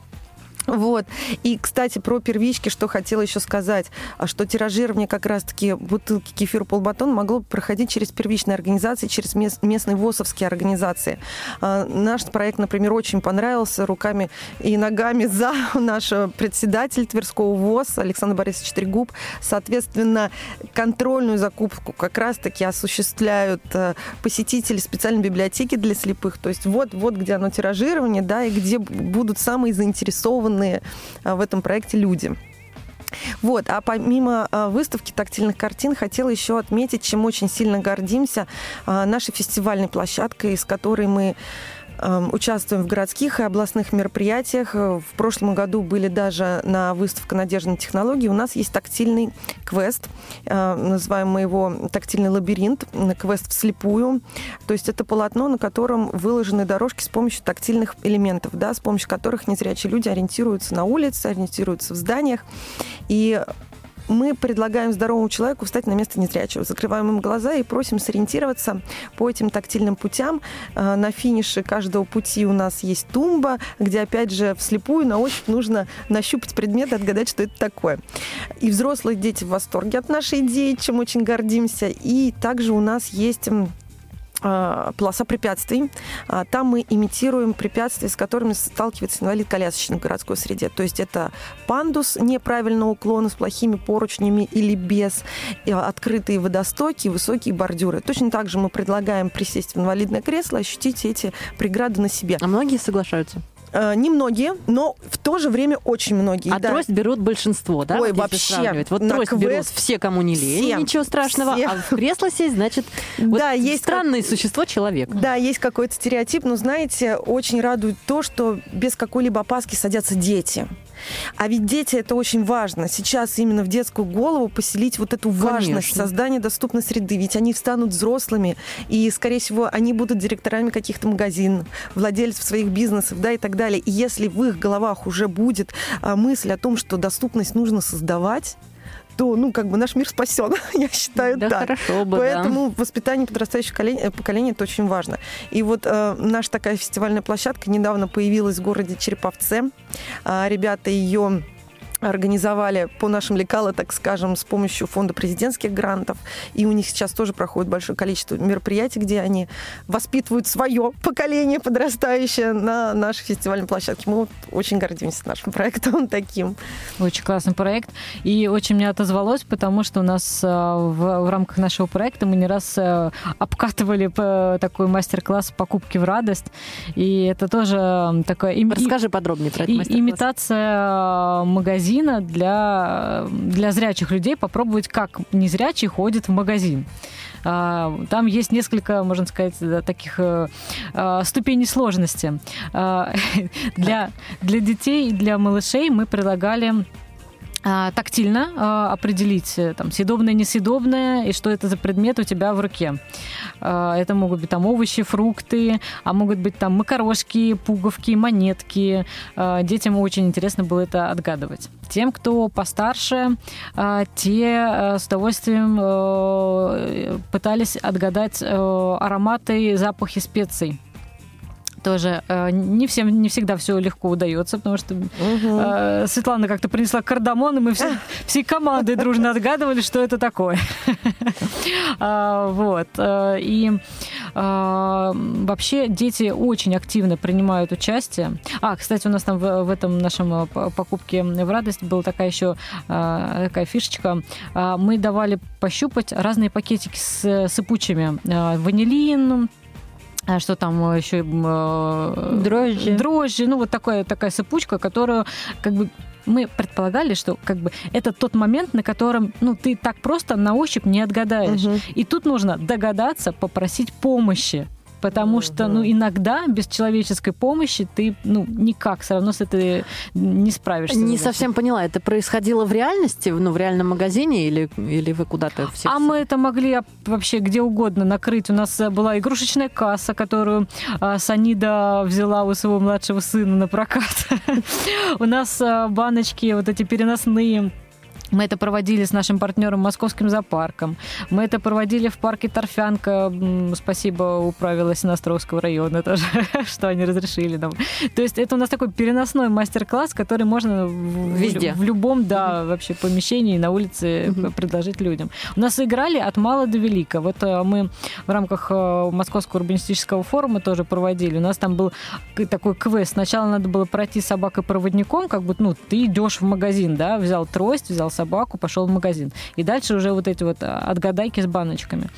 Вот. И, кстати, про первички, что хотела еще сказать, а что тиражирование как раз-таки бутылки кефира полбатон могло проходить через первичные организации, через мес- местные ВОСовские организации. А, Наш проект, например, очень понравился руками и ногами за наш председатель Тверского ВОЗ Александр Борисович Трегуб. Соответственно, контрольную закупку как раз-таки осуществляют э, посетители специальной библиотеки для слепых. То есть вот, вот где оно тиражирование, да, и где будут самые заинтересованные а, в этом проекте люди. Вот, а помимо а, выставки тактильных картин, хотела еще отметить, чем очень сильно гордимся, а, нашей фестивальной площадкой, с которой мы участвуем в городских и областных мероприятиях. Э, В прошлом году были даже на выставке «Надежда на технологии». У нас есть тактильный квест, э, называем мы его «Тактильный лабиринт», квест вслепую. То есть это полотно, на котором выложены дорожки с помощью тактильных элементов, да, с помощью которых незрячие люди ориентируются на улице, ориентируются в зданиях. И мы предлагаем здоровому человеку встать на место незрячего. Закрываем им глаза и просим сориентироваться по этим тактильным путям. Э, На финише каждого пути у нас есть тумба, где, опять же, вслепую на ощупь нужно нащупать предмет и отгадать, что это такое. И взрослые дети в восторге от нашей идеи, чем очень гордимся. И также у нас есть а, полоса препятствий. А, Там мы имитируем препятствия, с которыми сталкивается инвалид-колясочник в городской среде. То есть это пандус неправильного уклона с плохими поручнями или без, открытые водостоки, высокие бордюры. Точно так же мы предлагаем присесть в инвалидное кресло, ощутить эти преграды на себе. А многие соглашаются. Э, Немногие, но в то же время очень многие. А да. трость берут большинство, да? Ой, вот вообще, сравнивать? Вот трость квест берут все, кому не лень, все. ничего страшного. Все. А в кресло сесть, значит, вот Да, есть как- странное существо человек. Да, есть какой-то стереотип, но, знаете, очень радует то, что без какой-либо опаски садятся дети. А ведь дети это очень важно. Сейчас именно в детскую голову поселить вот эту важность Конечно. создания доступной среды. Ведь они встанут взрослыми, и, скорее всего, они будут директорами каких-то магазинов, владельцев своих бизнесов, да, и так далее. И если в их головах уже будет а, мысль о том, что доступность нужно создавать, то, ну, как бы наш мир спасен, я считаю, Да, так. хорошо бы, да. Поэтому воспитание подрастающего поколения, э, поколения это очень важно. И вот э, наша такая фестивальная площадка недавно появилась в городе Череповце. А, ребята ее организовали по нашим лекалам, так скажем, с помощью фонда президентских грантов. И у них сейчас тоже проходит большое количество мероприятий, где они воспитывают свое поколение подрастающее на нашей фестивальной площадке. Мы вот очень гордимся нашим проектом таким. Очень классный проект. И очень мне отозвалось, потому что у нас э, в, в рамках нашего проекта мы не раз э, обкатывали такой мастер-класс покупки в радость. И это тоже такое... им- Расскажи подробнее про это и- мастер-класс. имитация э, магазина для, для зрячих людей, попробовать, как незрячий ходит в магазин. А, Там есть несколько, можно сказать, да, таких э, э, ступеней сложности. А, Для, для детей и для малышей мы предлагали тактильно а, определить э, там съедобное, несъедобное и что это за предмет у тебя в руке. А, это могут быть там овощи, фрукты, а могут быть там макарошки, пуговки, монетки. А, детям очень интересно было это отгадывать. Тем, кто постарше, а, те а, с удовольствием а, пытались отгадать а, ароматы, запахи специй тоже э, не всем не всегда все легко удается, потому что э, Светлана как-то принесла кардамон, и мы все, всей командой дружно отгадывали, что это такое. А, вот. Э, и а, вообще дети очень активно принимают участие. А, кстати, у нас там в, этом нашем э, покупке в радость была такая еще а, такая фишечка. Мы давали пощупать разные пакетики с сыпучими. Ванилин, а что там еще э, дрожжи. дрожжи, ну вот такая такая сыпучка, которую как бы мы предполагали, что как бы это тот момент, на котором ну ты так просто на ощупь не отгадаешь, угу. и тут нужно догадаться, попросить помощи потому что, ну, иногда без человеческой помощи ты, ну, никак все равно с этой не справишься. Не совсем поняла, это происходило в реальности, ну, в реальном магазине или, или вы куда-то все? А мы это могли вообще где угодно накрыть. У нас была игрушечная касса, которую а, Санида взяла у своего младшего сына на прокат. У нас а, баночки вот эти переносные мы это проводили с нашим партнером Московским зоопарком. Мы это проводили в парке Торфянка. Спасибо управила Синостровского района тоже, что они разрешили нам. То есть это у нас такой переносной мастер-класс, который можно Везде. В, в любом, да, вообще помещении на улице угу. предложить людям. У нас играли от мала до велика. Вот э, мы в рамках э, Московского урбанистического форума тоже проводили. У нас там был такой квест. Сначала надо было пройти собакой-проводником, как будто, ну, ты идешь в магазин, да, взял трость, взял собаку, пошел в магазин. И дальше уже вот эти вот а, отгадайки с баночками.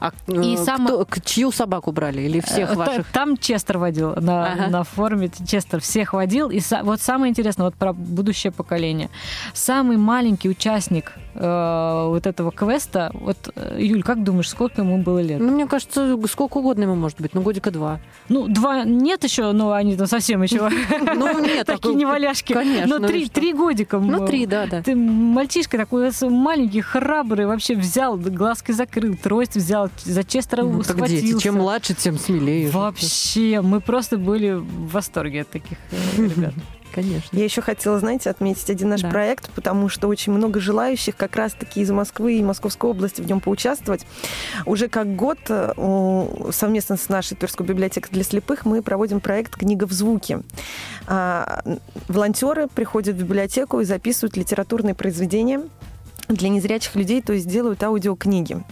А и э, сам... кто, чью собаку брали? Или всех э, ваших? Там Честер водил на, ага. на форуме. Честер всех водил. И вот самое интересное, вот про будущее поколение. Самый маленький участник э, вот этого квеста, вот, э, Юль, как думаешь, сколько ему было лет? Ну, мне кажется, сколько угодно ему может быть. Ну, годика два. Ну, два нет еще, но они там совсем еще ну, нет, такие неваляшки. Конечно. Но три, три годика. Ну, три, да, да. Ты мальчишка такой маленький, храбрый, вообще взял, глазки закрыл, трость взял, за Честера ну, схватился. Дети. Чем младше, тем смелее. Вообще, мы просто были в восторге от таких э, ребят. Конечно. Я еще хотела, знаете, отметить один наш да. проект, потому что очень много желающих как раз-таки из Москвы и Московской области в нем поучаствовать. Уже как год э, совместно с нашей Тверской библиотекой для слепых мы проводим проект «Книга в звуке». А, волонтеры приходят в библиотеку и записывают литературные произведения для незрячих людей, то есть делают аудиокниги.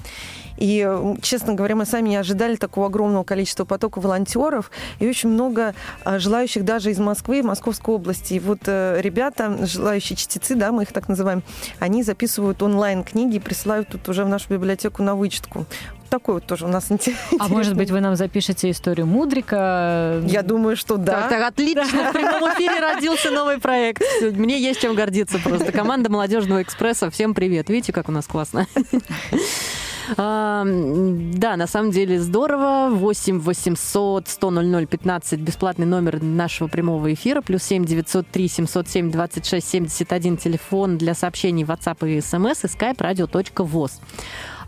И, честно говоря, мы сами не ожидали такого огромного количества потока волонтеров и очень много а, желающих даже из Москвы и Московской области. И вот э, ребята, желающие чтецы, да, мы их так называем, они записывают онлайн-книги и присылают тут уже в нашу библиотеку на вычетку такой вот тоже у нас интересный. А может быть, вы нам запишете историю Мудрика? Я думаю, что да. Так, так отлично. В прямом эфире родился новый проект. Мне есть чем гордиться просто. Команда Молодежного экспресса. Всем привет. Видите, как у нас классно? А, да, на самом деле здорово. 8 800 100 00 15 бесплатный номер нашего прямого эфира. Плюс 7 903 707 26 71 телефон для сообщений WhatsApp и SMS и skype radio.voz.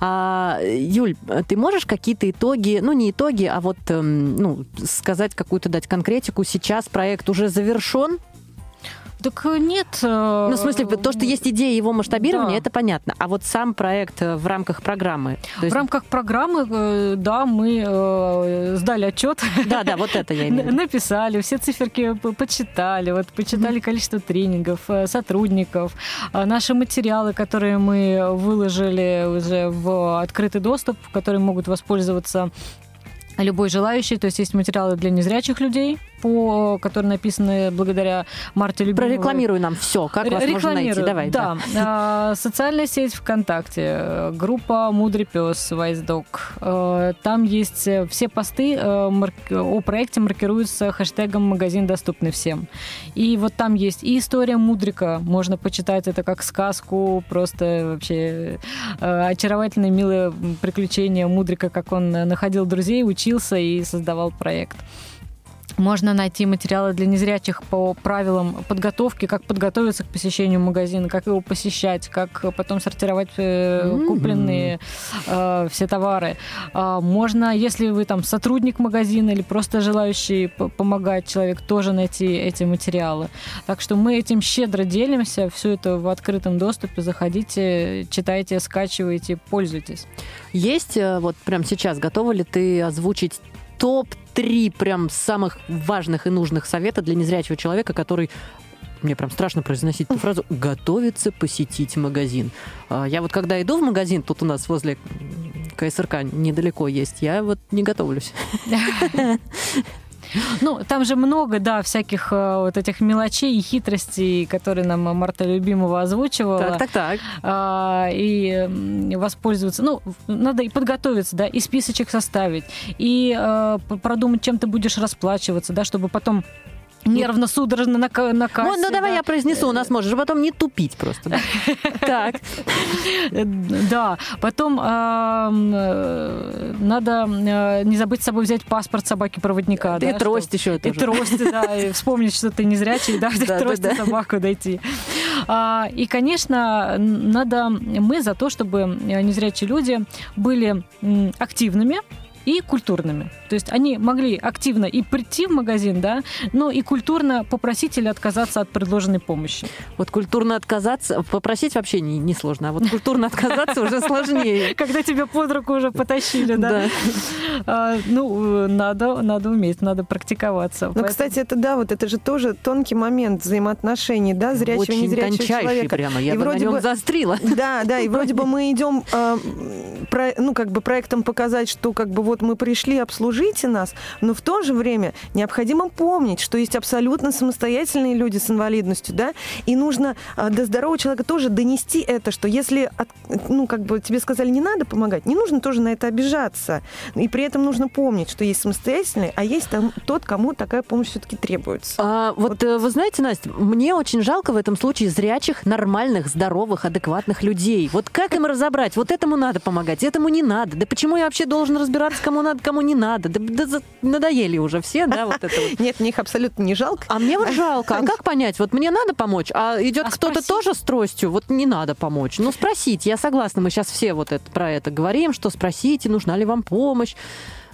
А, Юль, ты можешь какие-то итоги, ну не итоги, а вот эм, ну, сказать какую-то дать конкретику? Сейчас проект уже завершен, так э, нет. Э, ну, в смысле, то, что есть идея его масштабирования, да. это понятно. А вот сам проект э, в рамках программы? Есть... В рамках программы, да, мы сдали отчет. Да, да, вот это я имею Написали, все циферки почитали, вот почитали mm-hmm. количество тренингов, сотрудников, наши материалы, которые мы выложили уже в открытый доступ, которые могут воспользоваться любой желающий. То есть есть материалы для незрячих людей, по, которые написаны благодаря Марте Любимовой. Прорекламируй нам все, как вас можно найти. Давай, да. да. Социальная сеть ВКонтакте, группа «Мудрый пес» Вайсдог. Э, там есть все посты э, о проекте маркируются хэштегом «Магазин доступный всем». И вот там есть и история Мудрика, можно почитать это как сказку, просто вообще э, очаровательное, милое приключение Мудрика, как он находил друзей, учился и создавал проект. Можно найти материалы для незрячих по правилам подготовки, как подготовиться к посещению магазина, как его посещать, как потом сортировать mm-hmm. купленные э, все товары. Э, можно, если вы там сотрудник магазина или просто желающий помогать человек, тоже найти эти материалы. Так что мы этим щедро делимся, все это в открытом доступе. Заходите, читайте, скачивайте, пользуйтесь. Есть э, вот прямо сейчас, готова ли ты озвучить топ-3 прям самых важных и нужных совета для незрячего человека, который мне прям страшно произносить эту фразу, готовится посетить магазин. А, я вот когда иду в магазин, тут у нас возле КСРК недалеко есть, я вот не готовлюсь. Ну, там же много, да, всяких э, вот этих мелочей и хитростей, которые нам Марта Любимова озвучивала. Так, так, так. А, и воспользоваться. Ну, надо и подготовиться, да, и списочек составить, и э, продумать, чем ты будешь расплачиваться, да, чтобы потом Нервно, судорожно на, на кассе. Ну, ну давай да. я произнесу, у нас можешь потом не тупить просто. Так. Да, потом надо э, не забыть с собой взять паспорт собаки-проводника. И трость еще И трость, да, и вспомнить, что ты не зрячий, да, трость собаку дойти. А, и, конечно, надо мы за то, чтобы незрячие люди были активными, и культурными. То есть они могли активно и прийти в магазин, да, но и культурно попросить или отказаться от предложенной помощи. Вот культурно отказаться, попросить вообще не, не сложно, а вот культурно отказаться уже сложнее. Когда тебя под руку уже потащили, да? А, ну, надо, надо уметь, надо практиковаться. Ну, кстати, это да, вот это же тоже тонкий момент взаимоотношений, да, зрячего и незрячего человека. прямо, я бы на нем застрила. Да, да, и вроде бы мы идем, а, ну, как бы проектом показать, что как бы вот мы пришли, обслужите нас, но в то же время необходимо помнить, что есть абсолютно самостоятельные люди с инвалидностью, да, и нужно а, до здорового человека тоже донести это, что если, ну, как бы тебе сказали, не надо помогать, не нужно тоже на это обижаться. И при этом нужно помнить, что есть самостоятельный, а есть там тот, кому такая помощь все-таки требуется. А, вот, вот э, вы знаете, Настя, мне очень жалко в этом случае зрячих, нормальных, здоровых, адекватных людей. Вот как им разобрать? Вот этому надо помогать, этому не надо. Да почему я вообще должен разбираться, кому надо, кому не надо? Да, да надоели уже все, да, вот это вот. Нет, мне их абсолютно не жалко. А мне вот жалко. А как понять? Вот мне надо помочь, а идет а кто-то тоже с тростью, вот не надо помочь. Ну, спросите, я согласна, мы сейчас все вот это, про это говорим, что спросите, нужна ли вам помощь.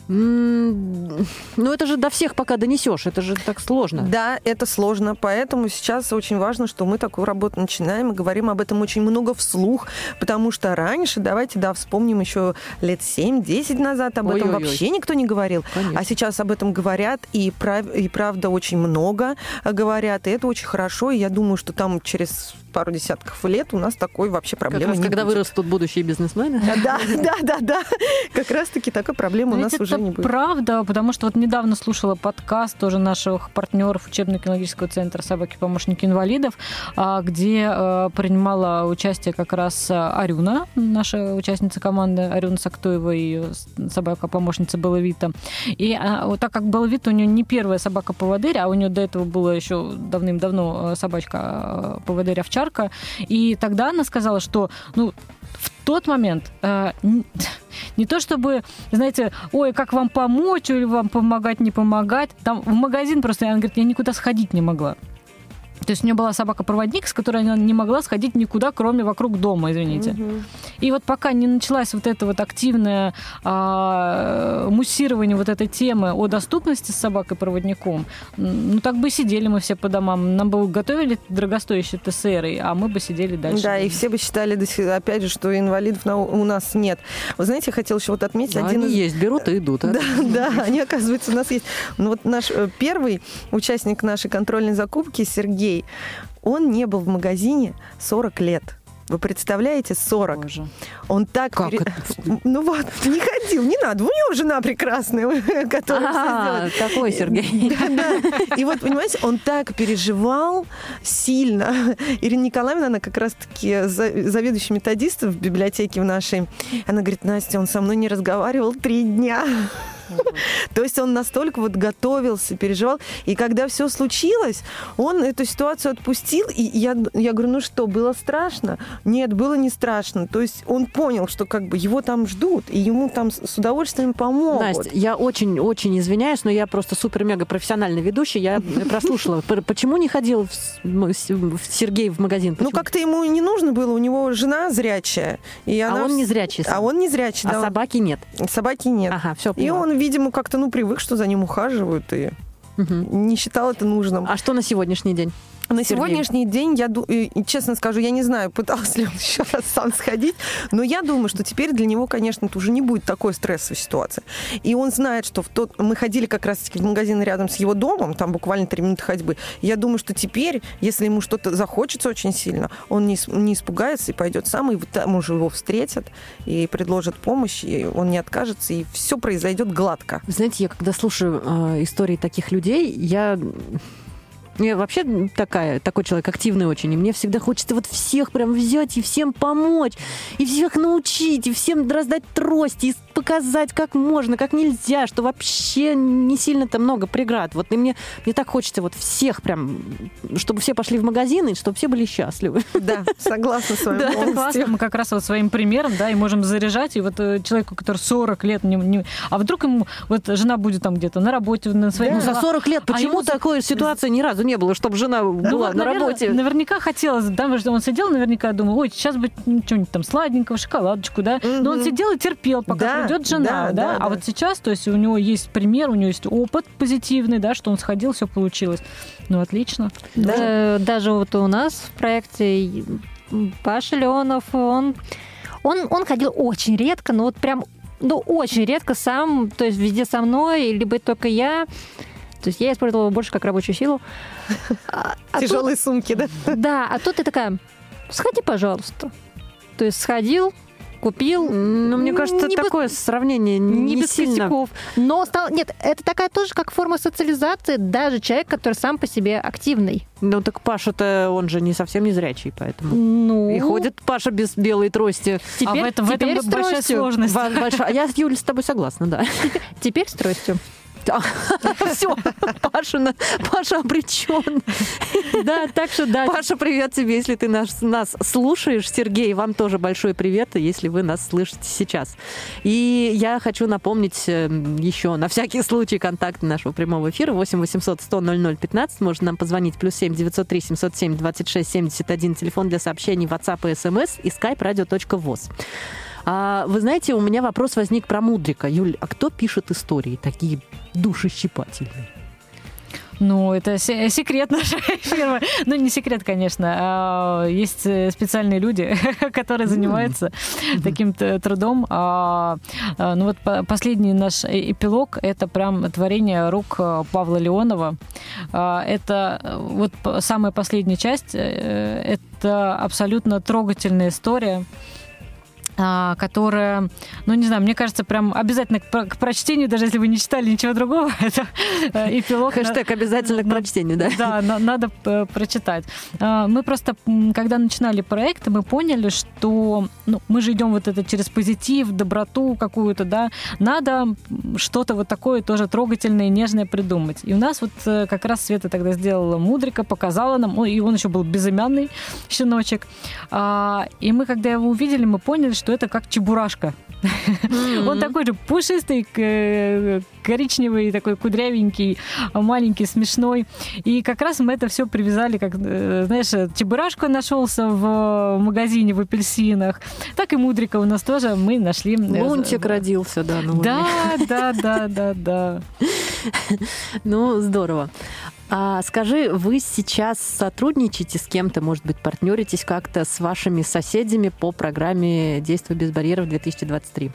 Ну, это же до всех пока донесешь, это же так сложно. Да, это сложно, поэтому сейчас очень важно, что мы такую работу начинаем и говорим об этом очень много вслух, потому что раньше, давайте, да, вспомним еще лет 7-10 назад об этом Ой-ой-ой. вообще никто не говорил, Конечно. а сейчас об этом говорят, и, прав... и правда очень много говорят, и это очень хорошо, и я думаю, что там через пару десятков лет у нас такой вообще проблемы как раз, не когда будет. вырастут будущие бизнесмены. Да, да, да, да. Как раз-таки такой проблемы у нас уже не будет. правда, потому что вот недавно слушала подкаст тоже наших партнеров учебно-кинологического центра «Собаки-помощники инвалидов», а, где а, принимала участие как раз Арюна, наша участница команды, Арюна Сактуева и собака-помощница Беловита. И а, так как Беловита у нее не первая собака-поводырь, а у нее до этого была еще давным-давно собачка-поводырь-овчарка, и тогда она сказала, что ну, в тот момент э, не то чтобы, знаете, ой, как вам помочь, или вам помогать, не помогать. Там в магазин просто, она говорит, я никуда сходить не могла. То есть у нее была собака-проводник, с которой она не могла сходить никуда, кроме вокруг дома, извините. Угу. И вот пока не началась вот это вот активное а, муссирование вот этой темы о доступности с собакой-проводником, ну так бы и сидели мы все по домам. Нам бы готовили дорогостоящие ТСР, а мы бы сидели дальше. Да, и все бы считали, опять же, что инвалидов у нас нет. Вы знаете, я хотела еще вот отметить да, один они из... есть, берут и идут. А? Да, да, они, оказывается, у нас есть. Ну вот наш э, первый участник нашей контрольной закупки, Сергей, Сергей, он не был в магазине 40 лет. Вы представляете, 40. Боже. Он так... Как пере... это? Ну вот, не ходил, не надо. У него жена прекрасная, которая а, все Такой Сергей. Да, да. И вот, понимаете, он так переживал сильно. Ирина Николаевна, она как раз-таки заведующий методист в библиотеке в нашей. Она говорит, Настя, он со мной не разговаривал три дня. То есть он настолько вот готовился, переживал. И когда все случилось, он эту ситуацию отпустил. И я, я говорю, ну что, было страшно? Нет, было не страшно. То есть он понял, что как бы его там ждут, и ему там с удовольствием помогут. Настя, я очень-очень извиняюсь, но я просто супер-мега профессиональный ведущий. Я прослушала. Почему не ходил Сергей в магазин? Ну, как-то ему не нужно было. У него жена зрячая. И а она... он не зрячий. А он не зрячий, а собаки нет. Собаки нет. Ага, все И он, видимо, как-то ну привык, что за ним ухаживают, и угу. не считал это нужным. А что на сегодняшний день? На Сергей. сегодняшний день, я честно скажу, я не знаю, пытался ли он еще раз сам сходить, но я думаю, что теперь для него, конечно, это уже не будет такой стрессовой ситуации. И он знает, что в тот... мы ходили как раз-таки в магазин рядом с его домом, там буквально три минуты ходьбы. Я думаю, что теперь, если ему что-то захочется очень сильно, он не, не испугается и пойдет сам, и там уже его встретят и предложат помощь, и он не откажется, и все произойдет гладко. Знаете, я когда слушаю э, истории таких людей, я я вообще такая, такой человек активный очень, и мне всегда хочется вот всех прям взять и всем помочь, и всех научить, и всем раздать трости, и показать, как можно, как нельзя, что вообще не сильно-то много преград. Вот и мне, мне так хочется вот всех прям, чтобы все пошли в магазины, чтобы все были счастливы. Да, согласна с вами. Да, классно. Мы как раз вот своим примером, да, и можем заряжать. И вот э, человеку, который 40 лет, не, не, а вдруг ему вот жена будет там где-то на работе, на своей... Да. Ну, за 40 лет а почему а такой ситуации ни разу не было, чтобы жена ну, была вот, на наверное, работе? Наверняка хотелось, да, он сидел, наверняка думал, ой, сейчас бы что-нибудь там сладенького, шоколадочку, да. Но он сидел и терпел, пока придет жена, да, да? да, а да. вот сейчас, то есть у него есть пример, у него есть опыт позитивный, да, что он сходил, все получилось. Ну, отлично. Да. Даже вот у нас в проекте Паша Леонов, он, он, он ходил очень редко, но вот прям ну, очень редко сам, то есть везде со мной, либо только я. То есть я использовала больше как рабочую силу. А, а Тяжелые тут, сумки, да? Да, а тут ты такая, сходи, пожалуйста. То есть сходил, купил. Ну, мне кажется, не такое без... сравнение не, не без сильно. костяков. Но стал... Нет, это такая тоже как форма социализации, даже человек, который сам по себе активный. Ну, так Паша-то, он же не совсем не зрячий, поэтому... Ну... И ходит Паша без белой трости. Теперь, а в этом, теперь в этом большая сложность. Большая. Я, Юля, с тобой согласна, да. Теперь с тростью. Все, Паша, Паша обречен. Да, так что да. Паша, привет тебе, если ты нас, нас слушаешь. Сергей, вам тоже большой привет, если вы нас слышите сейчас. И я хочу напомнить эм, еще на всякий случай контакты нашего прямого эфира 8 800 100 00 15. Можно нам позвонить плюс 7 903 707 26 71. Телефон для сообщений WhatsApp и SMS и skype radio.voz. А, вы знаете, у меня вопрос возник про Мудрика. Юль, а кто пишет истории такие душещипательные? Ну, это секрет нашей фирмы. Ну, не секрет, конечно. А, есть э, специальные люди, которые занимаются таким трудом. А, а, ну, вот последний наш э, эпилог — это прям творение рук э, Павла Леонова. Это вот самая последняя часть. Это абсолютно трогательная история которая, ну не знаю, мне кажется, прям обязательно к, к прочтению, даже если вы не читали ничего другого, это э, эпилог. Хэштег обязательно к прочтению, да? Да, на, надо э, прочитать. А, мы просто, когда начинали проект, мы поняли, что ну, мы же идем вот это через позитив, доброту какую-то, да, надо что-то вот такое тоже трогательное и нежное придумать. И у нас вот э, как раз Света тогда сделала мудрика, показала нам, и он еще был безымянный щеночек. А, и мы, когда его увидели, мы поняли, что что это как чебурашка. Mm-hmm. Он такой же пушистый, коричневый, такой кудрявенький, маленький, смешной. И как раз мы это все привязали, как, э, знаешь, чебурашка нашелся в магазине в апельсинах, так и мудрика у нас тоже мы нашли. Э, Лунтик родился, да. Да, да, да, да, да. Ну, здорово. А скажи, вы сейчас сотрудничаете с кем-то, может быть, партнеритесь как-то с вашими соседями по программе «Действуй без барьеров 2023»?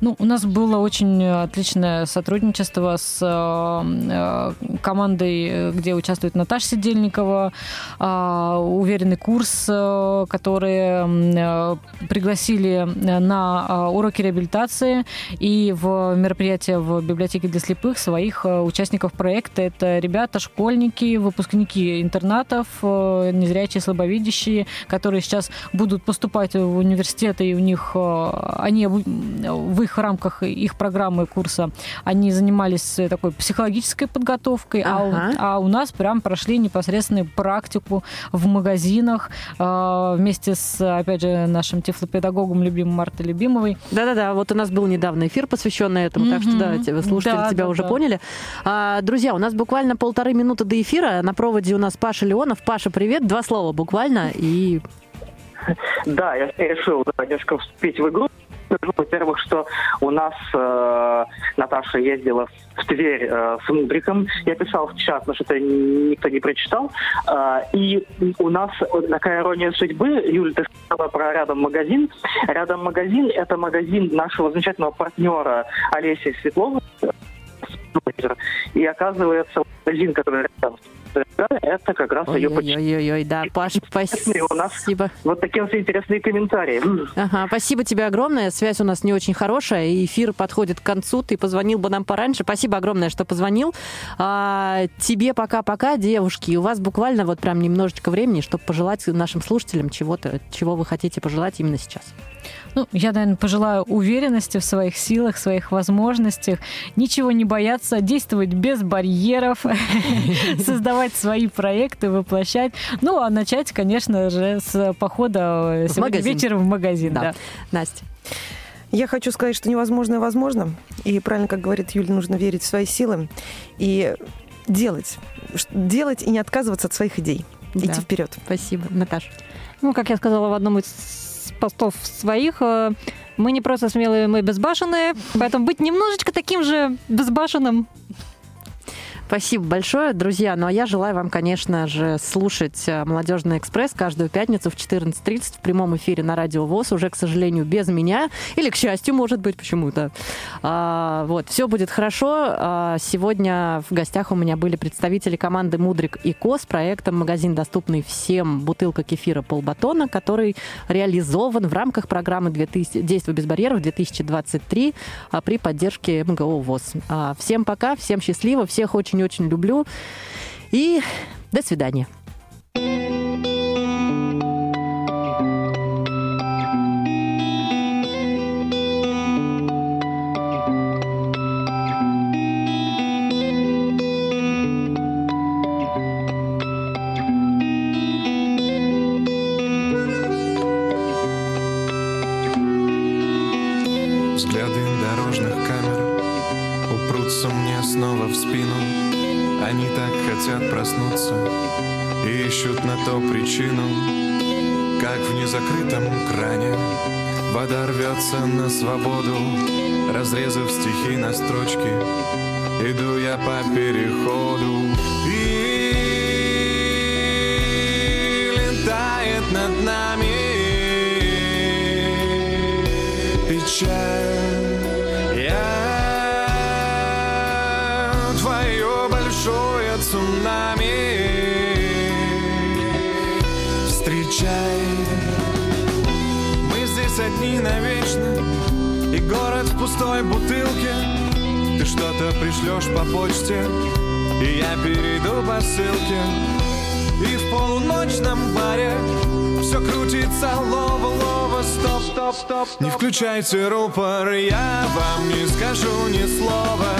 Ну, у нас было очень отличное сотрудничество с э, командой, где участвует Наташа Сидельникова, э, уверенный курс, э, которые э, пригласили на уроки реабилитации и в мероприятие в библиотеке для слепых своих участников проекта. Это ребята, школьники, выпускники интернатов, э, незрячие, слабовидящие, которые сейчас будут поступать в университеты, и у них э, они в их в рамках их программы курса они занимались такой психологической подготовкой, ага. а, у, а у нас прям прошли непосредственную практику в магазинах э, вместе с, опять же, нашим тифлопедагогом любимым Мартой Любимовой. Да-да-да, вот у нас был недавно эфир, посвященный этому, mm-hmm. так что да, слушатели да, тебя да, уже да. поняли. А, друзья, у нас буквально полторы минуты до эфира. На проводе у нас Паша Леонов. Паша, привет. Два слова буквально и... Да, я решил да, немножко вступить в игру скажу, во-первых, что у нас э, Наташа ездила в Тверь э, с Мудриком. Я писал в чат, но что-то никто не прочитал. Э, и у нас такая ирония судьбы. Юль, ты сказала про рядом магазин. Рядом магазин – это магазин нашего замечательного партнера Олеси Светловой. И оказывается, магазин, который рядом это как раз ой, ее ой, ой, ой, ой, да, Паш, спасибо. У нас вот такие вот интересные комментарии. Ага, спасибо тебе огромное. Связь у нас не очень хорошая, и эфир подходит к концу. Ты позвонил бы нам пораньше. Спасибо огромное, что позвонил. А, тебе пока-пока, девушки. У вас буквально вот прям немножечко времени, чтобы пожелать нашим слушателям чего-то, чего вы хотите пожелать именно сейчас. Ну, я, наверное, пожелаю уверенности в своих силах, своих возможностях, ничего не бояться, действовать без барьеров, создавать свои проекты, воплощать. Ну, а начать, конечно же, с похода сегодня вечером в магазин. Да. Настя. Я хочу сказать, что невозможное возможно. И правильно, как говорит Юля, нужно верить в свои силы и делать. Делать и не отказываться от своих идей. Идти да. вперед. Спасибо. Наташа. Ну, как я сказала в одном из постов своих. Э, мы не просто смелые, мы безбашенные, поэтому быть немножечко таким же безбашенным Спасибо большое, друзья. Ну а я желаю вам, конечно же, слушать э, «Молодежный экспресс» каждую пятницу в 14.30 в прямом эфире на Радио ВОЗ, уже, к сожалению, без меня. Или, к счастью, может быть, почему-то. А, вот, все будет хорошо. А, сегодня в гостях у меня были представители команды «Мудрик и Ко» с проектом «Магазин, доступный всем. Бутылка кефира полбатона», который реализован в рамках программы 2000, «Действуй без барьеров-2023» а, при поддержке МГО ВОЗ. А, всем пока, всем счастливо, всех очень очень-очень люблю. И до свидания. Хотят проснуться и ищут на то причину, как в незакрытом кране вода рвется на свободу, разрезав стихи на строчки. Иду я по переходу и летает над нами печаль. Пустой бутылке. Ты что-то пришлешь по почте И я перейду по ссылке. И в полуночном баре Все крутится лова-лова Стоп, стоп, стоп, Не включайте рупор Я вам не скажу ни слова